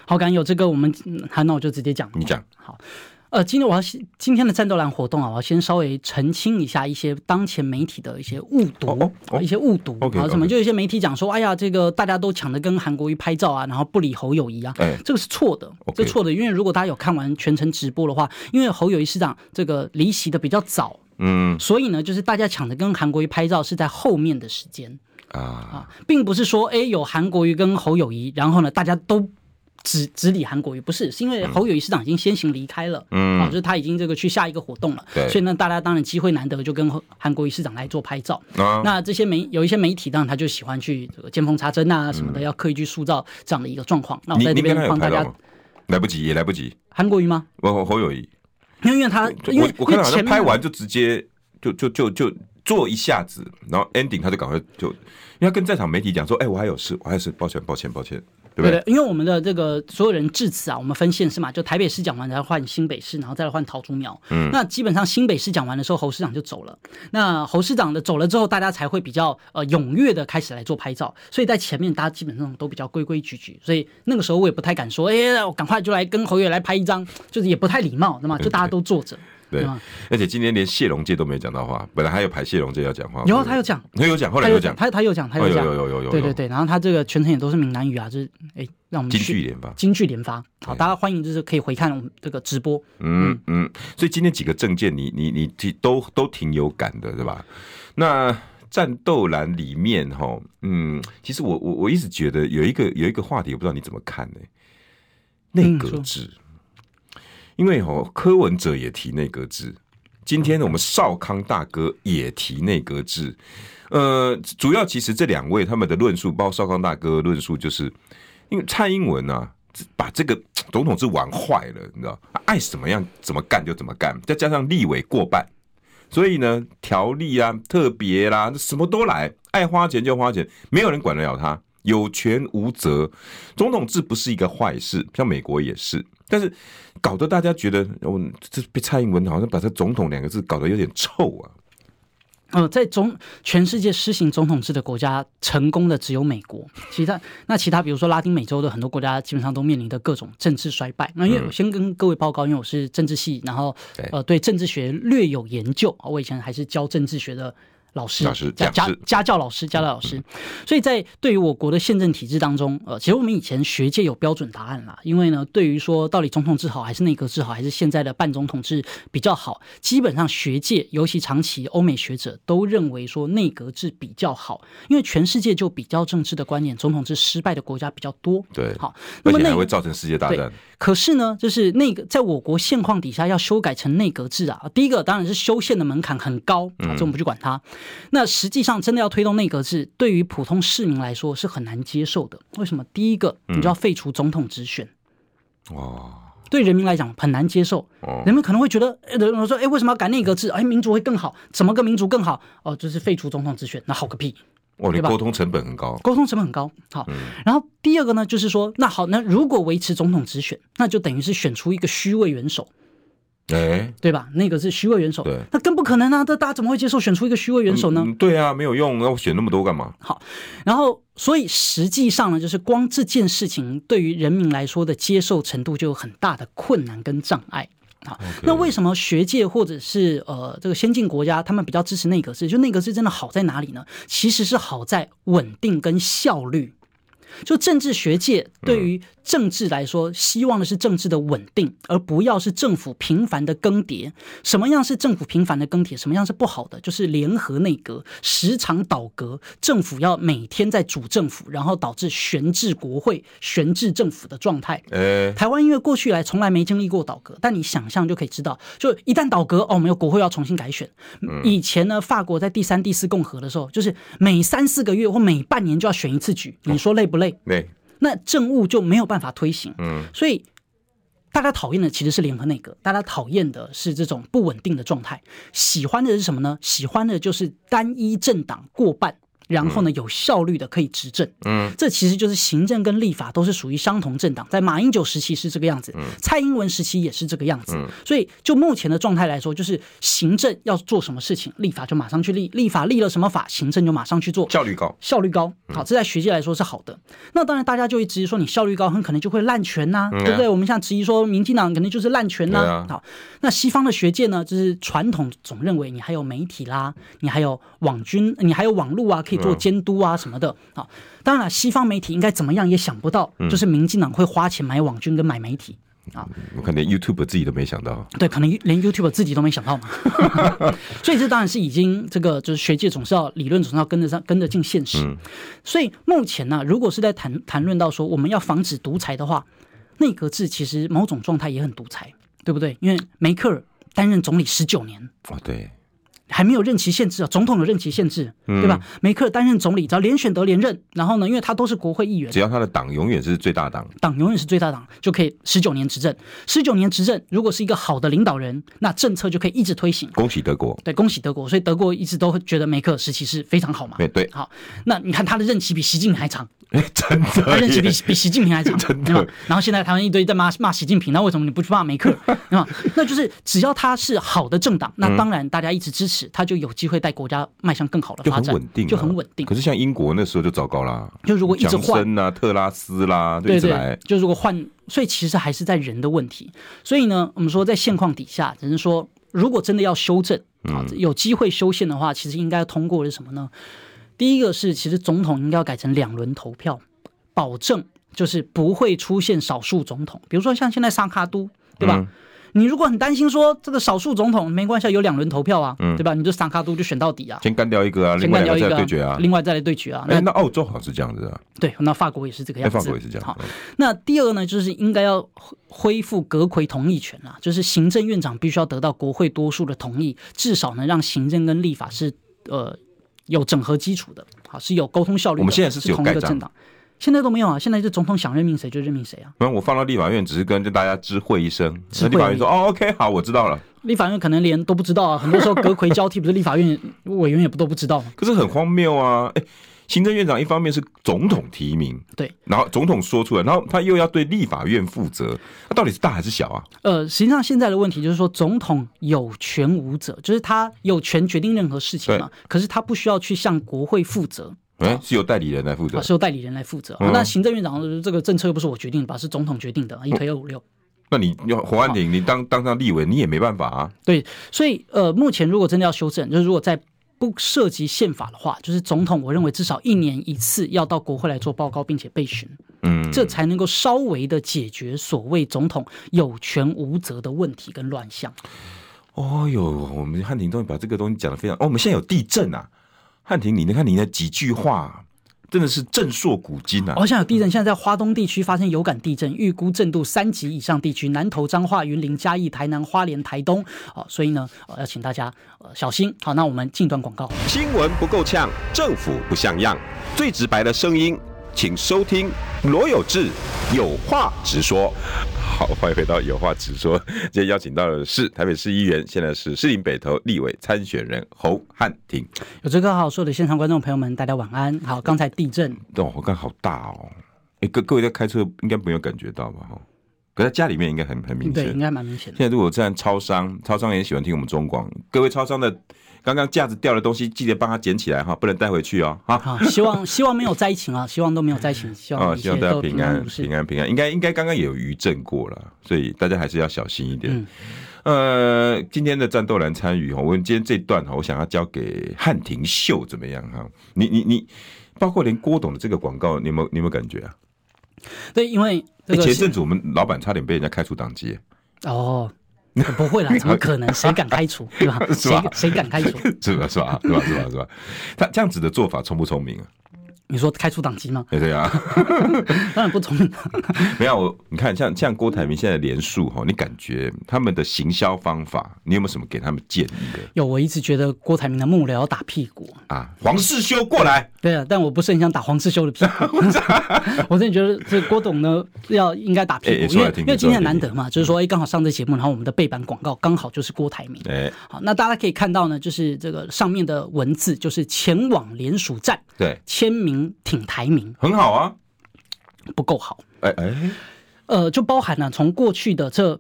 Speaker 2: 好，感有这个我们，好，那我就直接讲。
Speaker 1: 你讲。
Speaker 2: 好。呃，今天我要今天的战斗蓝活动啊，我要先稍微澄清一下一些当前媒体的一些误读，oh, oh, oh. 一些误读啊，什么.就有些媒体讲说，哎呀，这个大家都抢着跟韩国瑜拍照啊，然后不理侯友谊啊，哎、这个是错的这错的，因为如果大家有看完全程直播的话，因为侯友谊市长这个离席的比较早，嗯，所以呢，就是大家抢着跟韩国瑜拍照是在后面的时间啊啊，并不是说哎有韩国瑜跟侯友谊，然后呢大家都。只只理韩国瑜不是，是因为侯友宜市长已经先行离开了，嗯，啊，就是他已经这个去下一个活动了，对，所以呢，大家当然机会难得，就跟韩国瑜市长来做拍照。啊，那这些媒有一些媒体当然他就喜欢去这个见缝插针啊什么的，嗯，要刻意去塑造这样的一个状况。那我在这边帮大家，
Speaker 1: 来不及也来不及。
Speaker 2: 韩国瑜吗？
Speaker 1: 我侯友宜，
Speaker 2: 因为他因为
Speaker 1: 我看到好像拍完就直接就就就就做一下子，然后 ending 他就赶快就，因为他跟在场媒体讲说，哎，我还有事，我还有事，抱歉，抱歉，抱歉。对对，
Speaker 2: 因为我们的这个所有人至此啊，我们分县市嘛，就台北市讲完，然后换新北市，然后再来换桃竹苗。嗯，那基本上新北市讲完的时候，侯市长就走了。那侯市长的走了之后，大家才会比较呃踊跃的开始来做拍照。所以在前面大家基本上都比较规规矩矩。所以那个时候我也不太敢说，哎，我赶快就来跟侯爷来拍一张，就是也不太礼貌，那么就大家都坐着。
Speaker 1: 对，而且今天连谢龙介都没讲到话，本来还有排谢龙介要讲话。
Speaker 2: 有，他有讲，
Speaker 1: 他有讲，后来有讲，
Speaker 2: 他他有讲，他有讲，
Speaker 1: 有有有有。
Speaker 2: 对对对，然后他这个全程也都是闽南语啊，就是哎，让我们
Speaker 1: 京剧连发，
Speaker 2: 京剧连发。好，大家欢迎，就是可以回看我们这个直播。
Speaker 1: 嗯嗯，所以今天几个政见，你你你都都挺有感的，对吧？那战斗栏里面哈，嗯，其实我我我一直觉得有一个有一个话题，我不知道你怎么看呢？内阁制。因为哦，柯文哲也提内阁制，今天我们少康大哥也提内阁制，呃，主要其实这两位他们的论述，包括少康大哥论述，就是因为蔡英文啊，把这个 <tsk> 总统制玩坏了，你知道，爱怎么样怎么干就怎么干，再加上立委过半，所以呢，条例啊、特别啦，什么都来，爱花钱就花钱，没有人管得了他，有权无责，总统制不是一个坏事，像美国也是。但是搞得大家觉得，我这被蔡英文好像把这“总统”两个字搞得有点臭啊。
Speaker 2: 呃，在总全世界施行总统制的国家，成功的只有美国。其他那其他，比如说拉丁美洲的很多国家，基本上都面临的各种政治衰败。那因为我先跟各位报告，因为我是政治系，然后呃对政治学略有研究。我以前还是教政治学的。老
Speaker 1: 师，
Speaker 2: 家家家教老师，家教老师。所以在对于我国的宪政体制当中，呃，其实我们以前学界有标准答案啦。因为呢，对于说到底总统制好还是内阁制好，还是现在的半总统制比较好，基本上学界尤其长期欧美学者都认为说内阁制比较好，因为全世界就比较政治的观念，总统制失败的国家比较多。
Speaker 1: 对，
Speaker 2: 好，
Speaker 1: 那么还会造成世界大战。
Speaker 2: 可是呢，就是那个在我国现况底下要修改成内阁制啊，第一个当然是修宪的门槛很高啊，这我们不去管它。那实际上真的要推动内阁制，对于普通市民来说是很难接受的。为什么？第一个，你就要废除总统直选。
Speaker 1: 哦，
Speaker 2: 对人民来讲很难接受。人们可能会觉得，我说，哎，为什么要改内阁制？哎，民主会更好？怎么个民主更好？哦，就是废除总统直选，那好个屁！
Speaker 1: 哦，你沟通成本很高，
Speaker 2: 沟通成本很高。好，然后第二个呢，就是说，那好，那如果维持总统直选，那就等于是选出一个虚位元首，
Speaker 1: 哎，
Speaker 2: 对吧？那个是虚位元首，对，那更不可能啊！这大家怎么会接受选出一个虚位元首呢？
Speaker 1: 对啊，没有用，要选那么多干嘛？
Speaker 2: 好，然后所以实际上呢，就是光这件事情对于人民来说的接受程度就有很大的困难跟障碍。好.那为什么学界或者是呃这个先进国家他们比较支持内阁制？就内阁制真的好在哪里呢？其实是好在稳定跟效率。就政治学界对于政治来说，希望的是政治的稳定，而不要是政府频繁的更迭。什么样是政府频繁的更迭？什么样是不好的？就是联合内阁时常倒阁，政府要每天在主政府，然后导致悬置国会、悬置政府的状态。呃，台湾因为过去来从来没经历过倒阁，但你想象就可以知道，就一旦倒阁哦，没有国会要重新改选。以前呢，法国在第三、第四共和的时候，就是每三四个月或每半年就要选一次举，你说累不累？
Speaker 1: 累。
Speaker 2: 那政务就没有办法推行，嗯，所以大家讨厌的其实是联合内阁，大家讨厌的是这种不稳定的状态，喜欢的是什么呢？喜欢的就是单一政党过半。然后呢，有效率的可以执政，嗯，这其实就是行政跟立法都是属于相同政党，在马英九时期是这个样子，嗯，蔡英文时期也是这个样子，嗯，所以就目前的状态来说，就是行政要做什么事情，立法就马上去立，立法立了什么法，行政就马上去做，
Speaker 1: 效率高，
Speaker 2: 效率高，好，这在学界来说是好的。那当然，大家就会质疑说，你效率高，很可能就会滥权呐，对不对？我们像质疑说，民进党肯定就是滥权呐，好，那西方的学界呢，就是传统总认为你还有媒体啦，你还有网军，你还有网络啊，可以做监督啊。什么的啊？当然了，西方媒体应该怎么样也想不到，就是民进党会花钱买网军跟买媒体啊！
Speaker 1: 我可能 YouTube 自己都没想到，
Speaker 2: 对，可能连 YouTube 自己都没想到嘛。<laughs> <laughs> 所以这当然是已经这个就是学界总是要理论总是要跟得上跟得进现实。所以目前呢，如果是在谈谈论到说我们要防止独裁的话，内阁制其实某种状态也很独裁，对不对？因为梅克尔担任总理十九年
Speaker 1: 哦，对。
Speaker 2: 还没有任期限制啊，总统有任期限制，对吧？梅克尔担任总理，只要连选得连任，然后呢，因为他都是国会议员，
Speaker 1: 只要他的党永远是最大党，
Speaker 2: 党永远是最大党，就可以十九年执政。十九年执政，如果是一个好的领导人，那政策就可以一直推行。
Speaker 1: 恭喜德国，
Speaker 2: 对，恭喜德国。所以德国一直都觉得梅克尔时期是非常好嘛。
Speaker 1: 对对，
Speaker 2: 好，那你看他的任期比习近平还长，
Speaker 1: 哎，<laughs> 真的，
Speaker 2: 他任期比比习近平还长，<laughs> 真的。然后现在台湾一堆在骂骂习近平，那为什么你不去骂梅克尔？啊，那就是只要他是好的政党，那当然大家一直支持，他就有机会。带国家迈向更好的发展，
Speaker 1: 就很稳定，
Speaker 2: 就很稳定。
Speaker 1: 可是像英国那时候就糟糕啦，
Speaker 2: 就如果一直换
Speaker 1: 啊，特拉斯啦，对对，
Speaker 2: 就如果换，所以其实还是在人的问题。所以呢，我们说在现况底下，只能说如果真的要修正啊，有机会修宪的话，其实应该通过的是什么呢？第一个是，其实总统应该要改成两轮投票，保证就是不会出现少数总统，比如说像现在萨卡都，对吧？你如果很担心说这个少数总统没关系，有两轮投票啊，对吧？你就萨卡都就选到底啊，
Speaker 1: 先干掉一个啊，另外再对决啊，
Speaker 2: 另外再来对决啊。
Speaker 1: 哎，那澳洲好像是这样子啊，
Speaker 2: 对，那法国也是这个样子，
Speaker 1: 法国也是这样。
Speaker 2: 好，那第二呢，就是应该要恢复阁揆同意权啊，就是行政院长必须要得到国会多数的同意，至少能让行政跟立法是呃有整合基础的，好，是有沟通效率的。
Speaker 1: 我们现在是有同一个政党。
Speaker 2: 现在都没有啊！现在是总统想任命谁就任命谁啊。
Speaker 1: 不然我放到立法院，只是跟大家知会一声。那立法院说：“哦，OK，好，我知道了。”
Speaker 2: 立法院可能连都不知道啊。很多时候阁揆交替，不是立法院委员也不都不知道吗？
Speaker 1: 可是很荒谬啊！哎，行政院长一方面是总统提名，
Speaker 2: 对，
Speaker 1: 然后总统说出来，然后他又要对立法院负责，那到底是大还是小啊？
Speaker 2: 呃，实际上现在的问题就是说，总统有权无责，就是他有权决定任何事情嘛，可是他不需要去向国会负责。
Speaker 1: 哎，是由代理人来负责，
Speaker 2: 是由代理人来负责。那行政院长这个政策又不是我决定的吧？是总统决定的，一推二五六。
Speaker 1: 那你要侯安霆，你当当上立委，你也没办法啊。
Speaker 2: 对，所以呃，目前如果真的要修正，就是如果在不涉及宪法的话，就是总统，我认为至少一年一次要到国会来做报告，并且备询，嗯，这才能够稍微的解决所谓总统有权无责的问题跟乱象。
Speaker 1: 哦哟，我们汉庭终于把这个东西讲的非常哦，我们现在有地震啊，汉庭，你你看你那几句话。真的是震烁古今啊！
Speaker 2: 好像有地震，现在在花东地区发生有感地震，预估震度三级以上地区，南投、彰化、云林、嘉义、台南、花莲、台东。啊，所以呢，要请大家呃小心。好，那我们进段广告。
Speaker 4: 新闻不够呛，政府不像样，最直白的声音，请收听罗有志有话直说。好，欢迎回到有话直说。今天邀请到的是台北市议员，现在是士林北投立委参选人侯汉廷。
Speaker 2: 有志哥好，所有的现场观众朋友们，大家晚安。好，刚才地震，
Speaker 1: 哦，我看好大哦。哎，各各位在开车应该没有感觉到吧？哈，可在家里面应该很很明显，
Speaker 2: 对，应该蛮明显的。
Speaker 1: 现在如果在超商，超商也喜欢听我们中广，各位超商的。刚刚架子掉的东西，记得帮他捡起来哈，不能带回去哦。
Speaker 2: 好，希望希望没有灾情啊，希望都没有灾情，希望
Speaker 1: 希望大家平安平安平安。应该应该刚刚也有余震过了，所以大家还是要小心一点。嗯、呃，今天的战斗蓝参与哈，我们今天这段哈，我想要交给汉廷秀怎么样哈？你你你，包括连郭董的这个广告，你有没有你有没有感觉啊？
Speaker 2: 对，因为
Speaker 1: 前阵子我们老板差点被人家开除党籍。
Speaker 2: 哦。<laughs> 不会啦，<laughs> 怎么可能？谁敢开除，<laughs> 对吧？谁谁敢开除？
Speaker 1: 是吧？是吧？是吧？是吧？是吧？他这样子的做法聪不聪明啊？
Speaker 2: 你说开除党籍吗？
Speaker 1: 对啊，<laughs>
Speaker 2: 当然不聪明。<laughs>
Speaker 1: 没有，我你看，像像郭台铭现在连署哈，你感觉他们的行销方法，你有没有什么给他们建议的？
Speaker 2: 有，我一直觉得郭台铭的幕僚要打屁股
Speaker 1: 啊，黄世修过来。
Speaker 2: 对啊，但我不是很想打黄世修的屁股。<laughs> 我真的觉得这郭董呢，要应该打屁股，因为因为今天难得嘛，就是说，哎，刚好上这节目，然后我们的背板广告刚好就是郭台铭。哎，好，那大家可以看到呢，就是这个上面的文字，就是前往联署站，
Speaker 1: 对，
Speaker 2: 签名。挺台民
Speaker 1: 很好啊，
Speaker 2: 不够好。
Speaker 1: 哎哎，
Speaker 2: 呃，就包含了从过去的这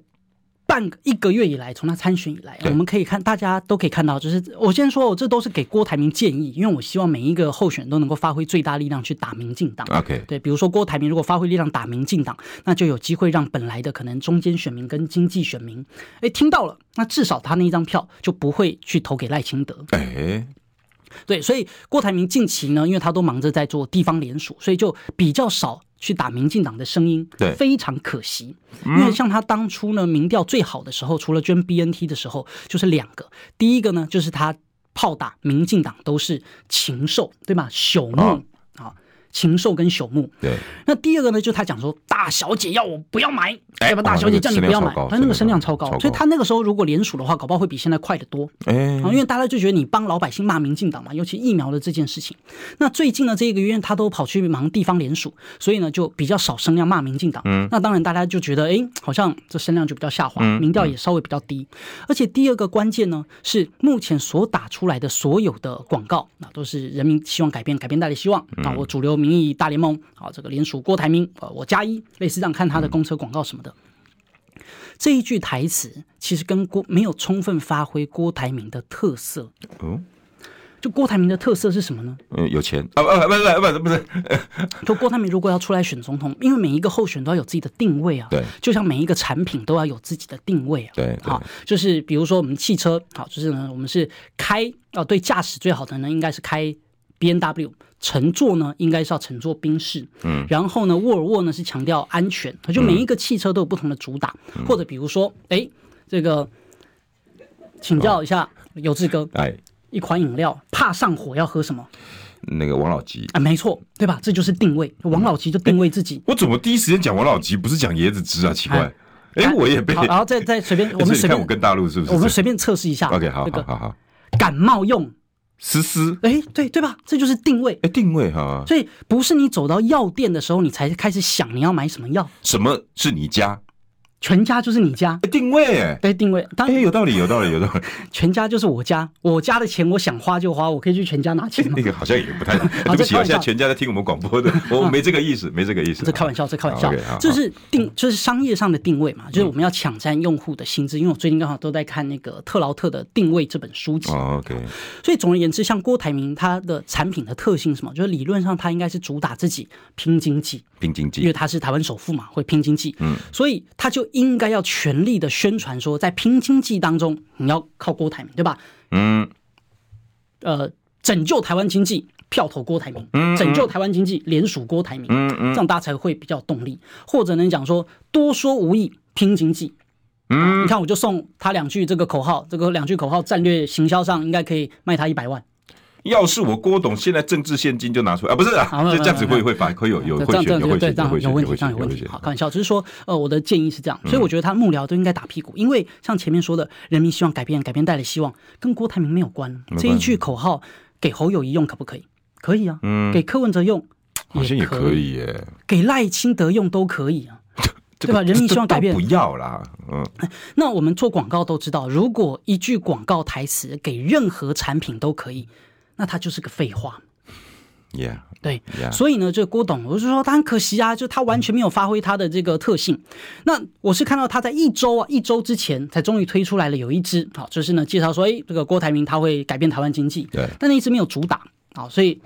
Speaker 2: 半个一个月以来，从他参选以来，我们可以看，大家都可以看到，就是我先说，我这都是给郭台铭建议，因为我希望每一个候选人都能够发挥最大力量去打民进党。
Speaker 1: OK，
Speaker 2: 对，比如说郭台铭如果发挥力量打民进党，那就有机会让本来的可能中间选民跟经济选民，哎，听到了，那至少他那一张票就不会去投给赖清德。
Speaker 1: 哎。
Speaker 2: 对，所以郭台铭近期呢，因为他都忙着在做地方联署，所以就比较少去打民进党的声音，
Speaker 1: 对，
Speaker 2: 非常可惜。因为像他当初呢，民调最好的时候，除了捐 BNT 的时候，就是两个，第一个呢，就是他炮打民进党都是禽兽，对吧？朽木禽兽跟朽木，
Speaker 1: 对。
Speaker 2: 那第二个呢，就是他讲说大小姐要我不要买，对吧？大小姐叫你不要买，他那个声量超高，所以他那个时候如果联署的话，搞不好会比现在快得多。哎，因为大家就觉得你帮老百姓骂民进党嘛，尤其疫苗的这件事情。那最近呢，这一个月他都跑去忙地方联署，所以呢就比较少声量骂民进党。嗯，那当然大家就觉得，哎，好像这声量就比较下滑，民调也稍微比较低。而且第二个关键呢，是目前所打出来的所有的广告，那都是人民希望改变，改变带来希望啊，我主流。民意大联盟，好，这个联署郭台铭，呃，我加一，类似这样看他的公车广告什么的，嗯、这一句台词其实跟郭没有充分发挥郭台铭的特色。哦，就郭台铭的特色是什么呢？
Speaker 1: 嗯，有钱。啊，不不不不是不是。<laughs>
Speaker 2: 就郭台铭如果要出来选总统，因为每一个候选都要有自己的定位啊，
Speaker 1: 对，
Speaker 2: 就像每一个产品都要有自己的定位啊，
Speaker 1: 对，
Speaker 2: 好，就是比如说我们汽车，好，就是呢，我们是开哦，对驾驶最好的呢，应该是开 BMW。乘坐呢，应该是要乘坐宾士，嗯，然后呢，沃尔沃呢是强调安全，就每一个汽车都有不同的主打，嗯、或者比如说，哎，这个，请教一下有志哥，哎，一款饮料怕上火要喝什么？
Speaker 1: 那个王老吉
Speaker 2: 啊，没错，对吧？这就是定位，王老吉就定位自己。
Speaker 1: 我怎么第一时间讲王老吉，不是讲椰子汁啊？奇怪，哎，我也被，
Speaker 2: 然后再再随便，<laughs> 我们随便，
Speaker 1: 我跟大陆是不是？
Speaker 2: 我们随便测试一下
Speaker 1: ，OK，好好好好，
Speaker 2: 感冒用。
Speaker 1: 思思，
Speaker 2: 哎，对对吧？这就是定位，
Speaker 1: 哎，定位哈。
Speaker 2: 所以不是你走到药店的时候，你才开始想你要买什么药。
Speaker 1: 什么是你家？
Speaker 2: 全家就是你家，
Speaker 1: 定位哎，
Speaker 2: 对，定位，当然
Speaker 1: 有道理，有道理，有道理。
Speaker 2: 全家就是我家，我家的钱我想花就花，我可以去全家拿钱。
Speaker 1: 那 <laughs> 个好像也不太 <laughs> 对不起，现在全家在听我们广播的，我没这个意思，没这个意思。
Speaker 2: 这开玩笑，这开玩笑，这是定，就是商业上的定位嘛，就是我们要抢占用户的心智。因为我最近刚好都在看那个特劳特的《定位》这本书籍。
Speaker 1: OK。
Speaker 2: 所以总而言之，像郭台铭他的产品的特性是什么？就是理论上他应该是主打自己拼经济，
Speaker 1: 拼经济，
Speaker 2: 因为他是台湾首富嘛，会拼经济。嗯，所以他就应该要全。力的宣传说，在拼经济当中，你要靠郭台铭，对吧？嗯，呃，拯救台湾经济，票投郭台
Speaker 3: 铭；
Speaker 2: 拯救台湾经济，联署郭台铭。
Speaker 3: 嗯嗯，
Speaker 2: 这样大家才会比较有动力。或者能，讲说多说无益，拼经济。嗯，你看我就送他两句这个口号，这个两句口号战略行销上应该可以卖他一百万。
Speaker 3: 要是我郭董现在政治现金就拿出来啊，不是啊，这这样子会会反会有有会选有会选有会选有问题，
Speaker 2: 这样有问题。好，开玩笑，只是说呃，我的建议是这样，所以我觉得他幕僚都应该打屁股，因为像前面说的，人民希望改变，改变带来希望，跟郭台铭没有关。这一句口号给侯友谊用可不可以？可以啊，嗯，给柯文哲用
Speaker 3: 好像也可以耶，
Speaker 2: 给赖清德用都可以啊，<laughs> 对吧？人民希望改变，
Speaker 3: 不要啦，嗯。
Speaker 2: 那我们做广告都知道，如果一句广告台词给任何产品都可以。那他就是个废话
Speaker 3: ，Yeah，
Speaker 2: 对
Speaker 3: ，yeah.
Speaker 2: 所以呢，这个郭董，我就说他很可惜啊，就他完全没有发挥他的这个特性。那我是看到他在一周啊，一周之前才终于推出来了有一支，好，就是呢介绍说，哎，这个郭台铭他会改变台湾经济，
Speaker 3: 对，
Speaker 2: 但那一支没有主打，好，所以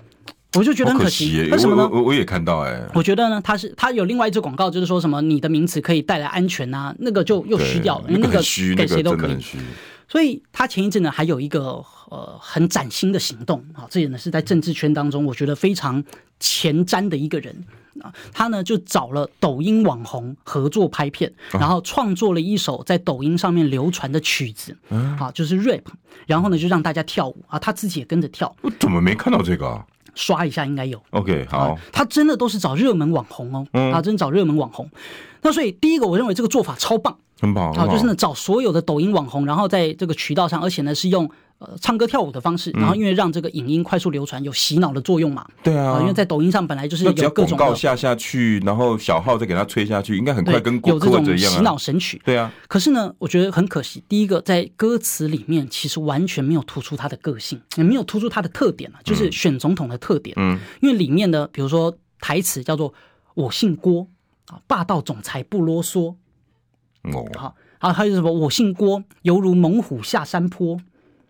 Speaker 2: 我就觉得很可惜。
Speaker 3: 可惜
Speaker 2: 为什么呢？
Speaker 3: 我我也看到，哎，
Speaker 2: 我觉得呢，他是他有另外一支广告，就是说什么你的名词可以带来安全啊，那个就又虚掉了，那个给谁都可以。所以他前一阵呢，还有一个呃很崭新的行动啊，这也呢是在政治圈当中，我觉得非常前瞻的一个人啊。他呢就找了抖音网红合作拍片，然后创作了一首在抖音上面流传的曲子啊，就是 rap，然后呢就让大家跳舞啊，他自己也跟着跳。
Speaker 3: 我怎么没看到这个？
Speaker 2: 刷一下应该有。
Speaker 3: OK，好，
Speaker 2: 他真的都是找热门网红哦，他真找热门网红。那所以第一个，我认为这个做法超棒。
Speaker 3: 很棒，
Speaker 2: 好，就是呢，找所有的抖音网红，然后在这个渠道上，而且呢是用呃唱歌跳舞的方式，然后因为让这个影音快速流传，有洗脑的作用嘛。
Speaker 3: 对啊，
Speaker 2: 因为在抖音上本来就是有各种
Speaker 3: 广告下下去，然后小号再给他吹下去，应该很快跟
Speaker 2: 有这种洗脑神曲。
Speaker 3: 对啊，
Speaker 2: 可是呢，我觉得很可惜，第一个在歌词里面其实完全没有突出他的个性，也没有突出他的特点啊，就是选总统的特点。嗯，因为里面的，比如说台词叫做“我姓郭啊，霸道总裁不啰嗦”。哦，好。啊，还有什么？我姓郭，犹如猛虎下山坡。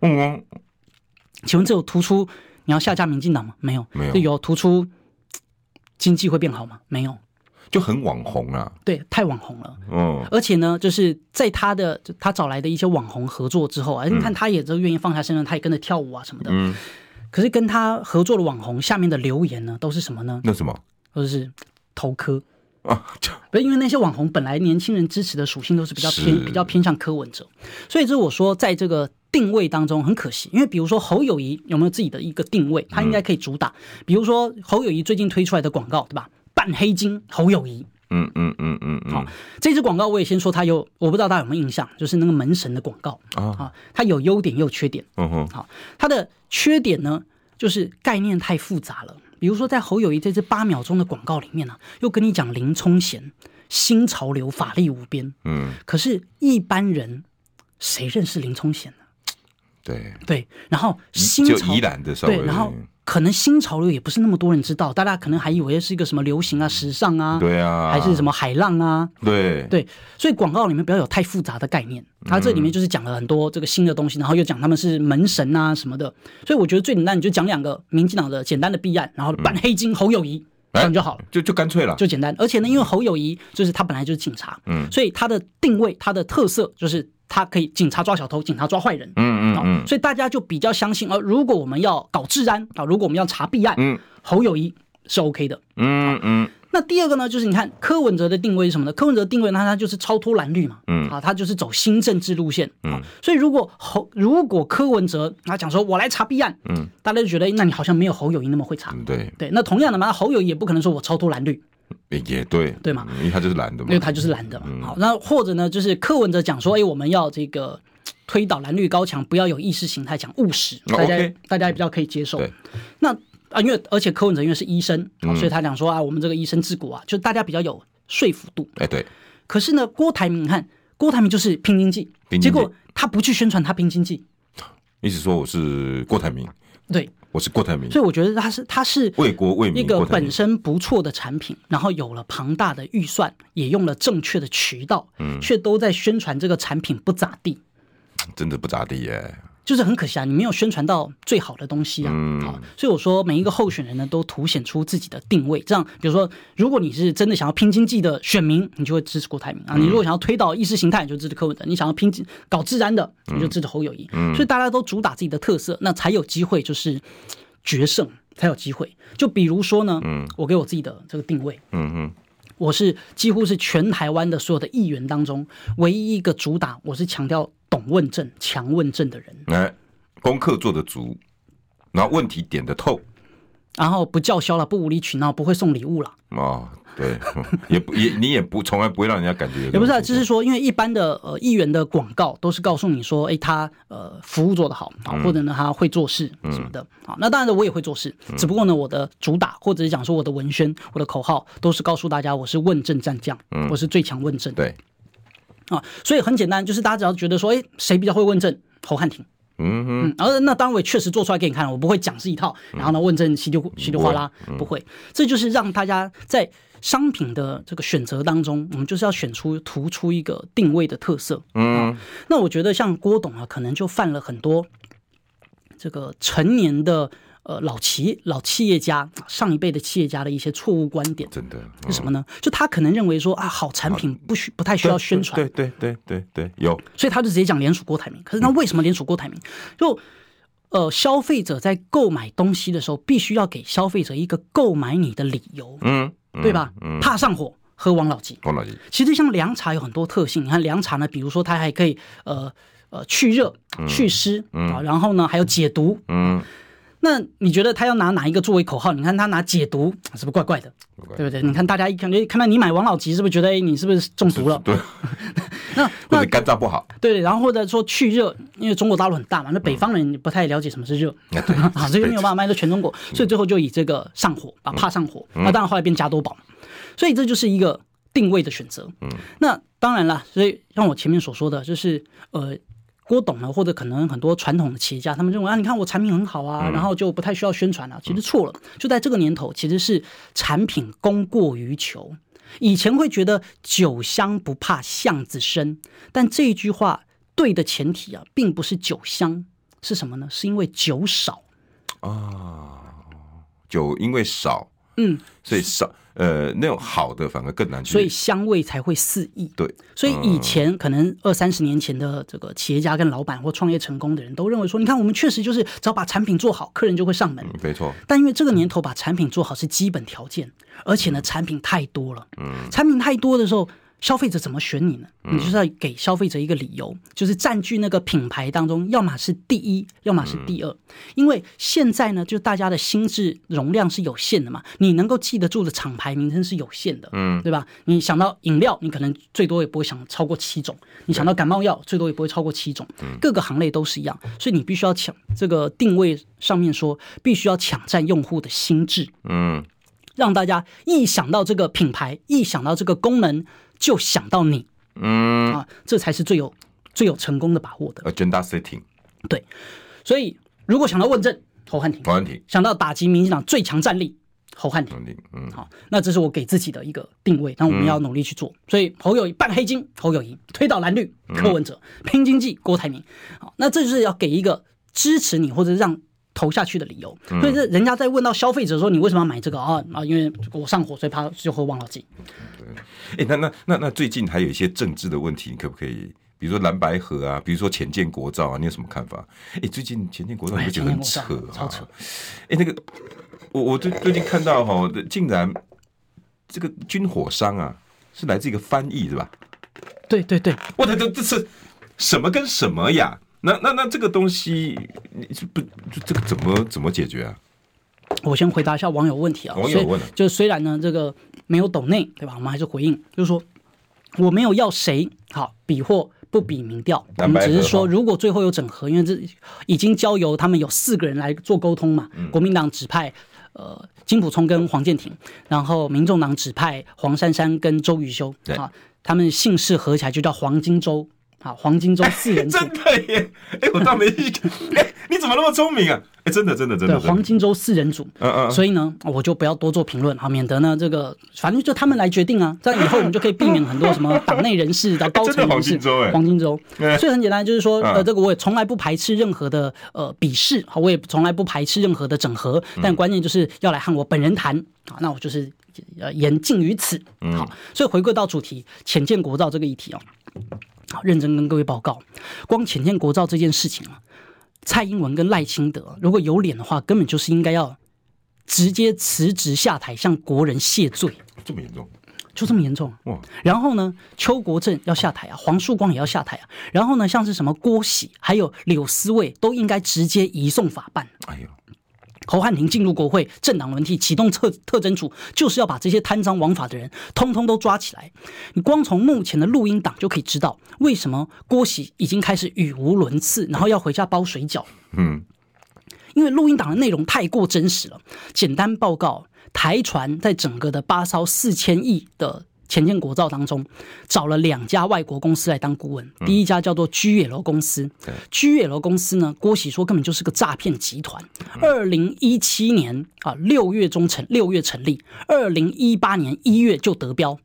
Speaker 2: 嗯，请问这有突出你要下架民进党吗？没有，
Speaker 3: 没有。
Speaker 2: 有突出经济会变好吗？没有，
Speaker 3: 就很网红啊。
Speaker 2: 对，太网红了。
Speaker 3: 嗯，
Speaker 2: 而且呢，就是在他的他找来的一些网红合作之后啊，你看他也都愿意放下身段，他也跟着跳舞啊什么的。嗯。可是跟他合作的网红下面的留言呢，都是什么呢？
Speaker 3: 那什么？
Speaker 2: 都是投柯。啊，不是因为那些网红本来年轻人支持的属性都是比较偏比较偏向柯文哲，所以这是我说在这个定位当中很可惜。因为比如说侯友谊有没有自己的一个定位，他应该可以主打。比如说侯友谊最近推出来的广告，对吧？扮黑金侯友谊，
Speaker 3: 嗯嗯嗯嗯，
Speaker 2: 好，这支广告我也先说它有，我不知道大家有没有印象，就是那个门神的广告啊，它有优点也有缺点。嗯哼，好，它的缺点呢，就是概念太复杂了。比如说，在侯友谊这支八秒钟的广告里面呢、啊，又跟你讲林冲贤新潮流法力无边，嗯，可是一般人谁认识林冲贤呢？
Speaker 3: 对。
Speaker 2: 对，然后新潮
Speaker 3: 就的时候，
Speaker 2: 对，然后可能新潮流也不是那么多人知道，大家可能还以为是一个什么流行啊、时尚啊，
Speaker 3: 对啊，
Speaker 2: 还是什么海浪啊，
Speaker 3: 对。
Speaker 2: 对，所以广告里面不要有太复杂的概念，它这里面就是讲了很多这个新的东西，然后又讲他们是门神啊什么的，所以我觉得最简单你就讲两个民进党的简单的弊案，然后扮黑金侯友宜，这样就好了，
Speaker 3: 就就干脆了，
Speaker 2: 就简单。而且呢，因为侯友谊就是他本来就是警察，嗯，所以他的定位、他的特色就是。他可以警察抓小偷，警察抓坏人，嗯嗯嗯，所以大家就比较相信。呃如果我们要搞治安啊，如果我们要查弊案，嗯，侯友谊是 OK 的，嗯嗯。那第二个呢，就是你看柯文哲的定位是什么呢？柯文哲定位，那他就是超脱蓝绿嘛，嗯啊，他就是走新政治路线，嗯。所以如果侯如果柯文哲他讲说我来查弊案，嗯，大家就觉得那你好像没有侯友宜那么会查，
Speaker 3: 对
Speaker 2: 对。那同样的嘛，侯友宜也不可能说我超脱蓝绿。
Speaker 3: 也对，
Speaker 2: 对嘛？
Speaker 3: 因为他就是蓝的嘛，
Speaker 2: 因为他就是蓝的嘛。好，那或者呢，就是柯文哲讲说，哎，我们要这个推倒蓝绿高墙，不要有意识形态，讲务实，大家大家也比较可以接受。那啊，因为而且柯文哲因为是医生，所以他讲说啊，我们这个医生治国啊，就大家比较有说服度。
Speaker 3: 哎，对。
Speaker 2: 可是呢，郭台铭，你看郭台铭就是拼经济，结果他不去宣传他拼经济，
Speaker 3: 意思说我是郭台铭，对。我是郭台铭，
Speaker 2: 所以我觉得他是他是
Speaker 3: 为国为民，
Speaker 2: 一个本身不错的产品，然后有了庞大的预算，也用了正确的渠道，嗯，却都在宣传这个产品不咋地，
Speaker 3: 真的不咋地耶。
Speaker 2: 就是很可惜啊，你没有宣传到最好的东西啊。嗯、好，所以我说每一个候选人呢，都凸显出自己的定位。这样，比如说，如果你是真的想要拼经济的选民，你就会支持郭台铭啊；你如果想要推倒意识形态，你就支持柯文哲；你想要拼搞自然的，你就支持侯友谊。嗯、所以大家都主打自己的特色，那才有机会就是决胜，才有机会。就比如说呢，嗯，我给我自己的这个定位，嗯嗯，我是几乎是全台湾的所有的议员当中唯一一个主打，我是强调。懂问政、强问政的人，
Speaker 3: 哎，功课做得足，然后问题点得透，
Speaker 2: 然后不叫嚣了，不无理取闹，不会送礼物了。
Speaker 3: 哦，对，<laughs> 也不也你也不从来不会让人家感觉，
Speaker 2: 也不是、啊，就是说，因为一般的呃议员的广告都是告诉你说，哎，他呃服务做得好啊，或者呢他会做事什么的啊。那当然了，我也会做事，只不过呢，我的主打或者是讲说我的文宣、我的口号都是告诉大家，我是问政战将，我是最强问政。
Speaker 3: 对。
Speaker 2: 啊，所以很简单，就是大家只要觉得说，哎，谁比较会问政，侯汉廷，嗯哼，然后、嗯、那当然我也确实做出来给你看了，我不会讲是一套，然后呢问政稀里稀里哗啦，不会，不会，这就是让大家在商品的这个选择当中，我们就是要选出突出一个定位的特色，嗯，那我觉得像郭董啊，可能就犯了很多这个成年的。呃，老企老企业家，上一辈的企业家的一些错误观点，
Speaker 3: 真的
Speaker 2: 是什么呢？就他可能认为说啊，好产品不需不太需要宣传，
Speaker 3: 对对对对对，有，
Speaker 2: 所以他就直接讲联署郭台铭。可是那为什么联署郭台铭？就呃，消费者在购买东西的时候，必须要给消费者一个购买你的理由，嗯，对吧？怕上火，喝王老吉。
Speaker 3: 王老吉，
Speaker 2: 其实像凉茶有很多特性，你看凉茶呢，比如说它还可以呃呃去热、去湿啊，然后呢还有解毒，嗯。那你觉得他要拿哪一个作为口号？你看他拿解毒，<tsk> 是不是怪怪的？怪对不对？你看大家一看，看到你买王老吉，是不是觉得哎，你是不是中毒了？<laughs>
Speaker 3: 对。那 <laughs> 那肝脏不好。
Speaker 2: 对，然后或者说去热，因为中国大陆很大嘛，那北方人不太了解什么是热。啊，对 <laughs> 啊，这个没有办法卖到全中国，所以最后就以这个上火啊，怕上火。那当然后来变加多宝，所以这就是一个定位的选择。嗯。那当然了，所以像我前面所说的，就是呃。郭董呢，或者可能很多传统的企业家，他们认为啊，你看我产品很好啊，然后就不太需要宣传了。其实错了，就在这个年头，其实是产品供过于求。以前会觉得酒香不怕巷子深，但这一句话对的前提啊，并不是酒香，是什么呢？是因为酒少
Speaker 3: 啊，酒因为少，嗯，所以少。呃，那种好的反而更难去，
Speaker 2: 所以香味才会四溢。
Speaker 3: 对，
Speaker 2: 所以以前可能二三十年前的这个企业家跟老板或创业成功的人都认为说，你看我们确实就是只要把产品做好，客人就会上门。
Speaker 3: 嗯，没错。
Speaker 2: 但因为这个年头把产品做好是基本条件，而且呢，产品太多了。嗯，产品太多的时候。消费者怎么选你呢？你就是要给消费者一个理由，就是占据那个品牌当中，要么是第一，要么是第二。因为现在呢，就大家的心智容量是有限的嘛，你能够记得住的厂牌名称是有限的，嗯，对吧？你想到饮料，你可能最多也不会想超过七种；你想到感冒药，最多也不会超过七种。各个行类都是一样，所以你必须要抢这个定位上面说，必须要抢占用户的心智，嗯，让大家一想到这个品牌，一想到这个功能。就想到你，嗯。啊，这才是最有最有成功的把握的。
Speaker 3: Agenda setting，
Speaker 2: 对，所以如果想到问政，侯汉廷，
Speaker 3: 侯汉廷，
Speaker 2: 想到打击民进党最强战力，侯汉廷，嗯，好，那这是我给自己的一个定位，那我们要努力去做。所以侯友宜扮黑金，侯友宜推倒蓝绿，柯文哲拼经济，郭台铭，好，那这就是要给一个支持你或者让。投下去的理由，所以这人家在问到消费者说，你为什么要买这个？啊？啊，因为我上火，所以怕就喝王老吉。
Speaker 3: 对，哎，那那那那最近还有一些政治的问题，你可不可以？比如说蓝白河啊，比如说潜舰国造啊，你有什么看法？哎，最近潜舰国造你不觉得很扯啊？超扯！哎，那个我我最最近看到哈，竟然这个军火商啊，是来自一个翻译，是吧？
Speaker 2: 对对对，
Speaker 3: 我的这这是什么跟什么呀？那那那这个东西，你不这个怎么怎么解决啊？
Speaker 2: 我先回答一下网友问题啊。
Speaker 3: 网友问了，
Speaker 2: 就虽然呢这个没有抖内，对吧？我们还是回应，就是说我没有要谁好比或不比民调，我们只是说如果最后有整合，因为这已经交由他们有四个人来做沟通嘛。国民党指派呃金普聪跟黄建庭，然后民众党指派黄珊珊跟周瑜修啊，他们姓氏合起来就叫黄金周。好，黄金周四人、欸、
Speaker 3: 真的耶！哎、欸，我倒没哎、欸，你怎么那么聪明啊？哎、欸，真的真的真的，
Speaker 2: 对，黄金周四人组，
Speaker 3: 嗯嗯，
Speaker 2: 所以呢，我就不要多做评论啊，免得呢这个反正就他们来决定啊，这样以后我们就可以避免很多什么党内人士的高层人士。黄金周，所以很简单，就是说呃，这个我也从来不排斥任何的呃比试，好，我也从来不排斥任何的整合，但关键就是要来和我本人谈啊，那我就是呃言尽于此。好，所以回归到主题，浅见国造这个议题哦。好，认真跟各位报告，光潜舰国造这件事情啊，蔡英文跟赖清德如果有脸的话，根本就是应该要直接辞职下台，向国人谢罪。
Speaker 3: 这么严重？
Speaker 2: 就这么严重？
Speaker 3: 哇！
Speaker 2: 然后呢，邱国正要下台啊，黄树光也要下台啊。然后呢，像是什么郭喜，还有柳思卫，都应该直接移送法办。
Speaker 3: 哎呦！
Speaker 2: 侯汉廷进入国会，政党轮替，启动特特征组，就是要把这些贪赃枉法的人通通都抓起来。你光从目前的录音档就可以知道，为什么郭喜已经开始语无伦次，然后要回家包水饺。
Speaker 3: 嗯，
Speaker 2: 因为录音档的内容太过真实了。简单报告，台船在整个的八艘四千亿的。潜舰国造当中，找了两家外国公司来当顾问。第一家叫做 GL 公司，GL 公司呢，郭喜说根本就是个诈骗集团。二零一七年啊六月中成，六月成立，二零一八年一月就得标。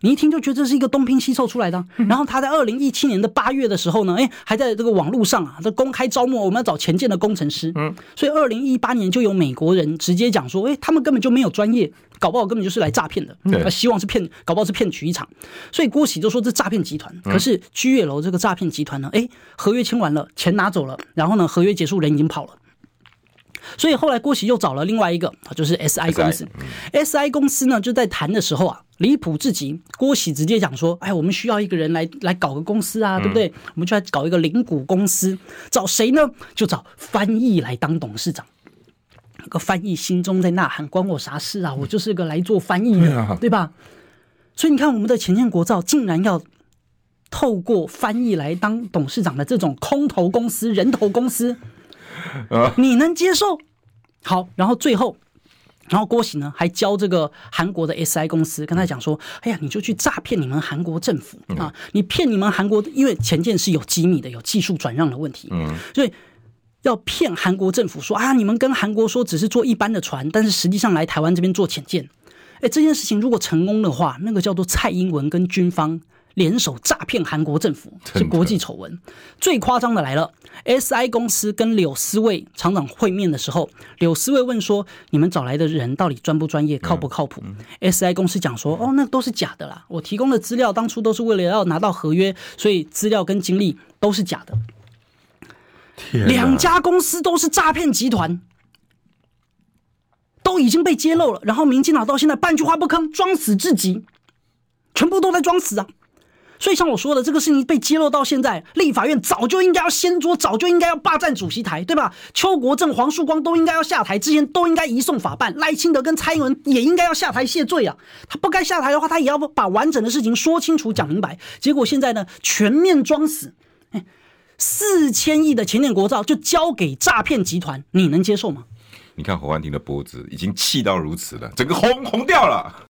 Speaker 2: 你一听就觉得这是一个东拼西凑出来的。然后他在二零一七年的八月的时候呢，哎，还在这个网络上啊，这公开招募我们要找前建的工程师。嗯，所以二零一八年就有美国人直接讲说，哎，他们根本就没有专业，搞不好根本就是来诈骗的。嗯，希望是骗，搞不好是骗取一场。所以郭喜就说这诈骗集团。可是居月楼这个诈骗集团呢，哎，合约签完了，钱拿走了，然后呢，合约结束，人已经跑了。所以后来郭喜又找了另外一个啊，就是 SI 公司。SI 公司呢，就在谈的时候啊，离谱至极。郭喜直接讲说：“哎，我们需要一个人来来搞个公司啊，对不对？我们就来搞一个零股公司，找谁呢？就找翻译来当董事长。那个翻译心中在呐喊：关我啥事啊？我就是个来做翻译的，对吧？所以你看，我们的潜舰国造竟然要透过翻译来当董事长的这种空头公司、人头公司。”你能接受？好，然后最后，然后郭喜呢还教这个韩国的 SI 公司，跟他讲说：“哎呀，你就去诈骗你们韩国政府啊！你骗你们韩国，因为潜舰是有机密的，有技术转让的问题，嗯，所以要骗韩国政府说啊，你们跟韩国说只是做一般的船，但是实际上来台湾这边做潜舰。哎，这件事情如果成功的话，那个叫做蔡英文跟军方。”联手诈骗韩国政府是国际丑闻，最夸张的来了。SI 公司跟柳思卫厂长会面的时候，柳思卫问说：“你们找来的人到底专不专业，靠不靠谱？” SI 公司讲说：“哦，那都是假的啦，我提供的资料当初都是为了要拿到合约，所以资料跟经历都是假的。”两家公司都是诈骗集团，都已经被揭露了。然后民进党到现在半句话不吭，装死至极，全部都在装死啊！所以像我说的，这个事情被揭露到现在，立法院早就应该要掀桌，早就应该要霸占主席台，对吧？邱国正、黄树光都应该要下台，之前都应该移送法办。赖清德跟蔡英文也应该要下台谢罪啊！他不该下台的话，他也要把完整的事情说清楚、讲明白。结果现在呢，全面装死，四千亿的潜舰国造就交给诈骗集团，你能接受吗？
Speaker 3: 你看侯汉廷的脖子已经气到如此了，整个红红掉了。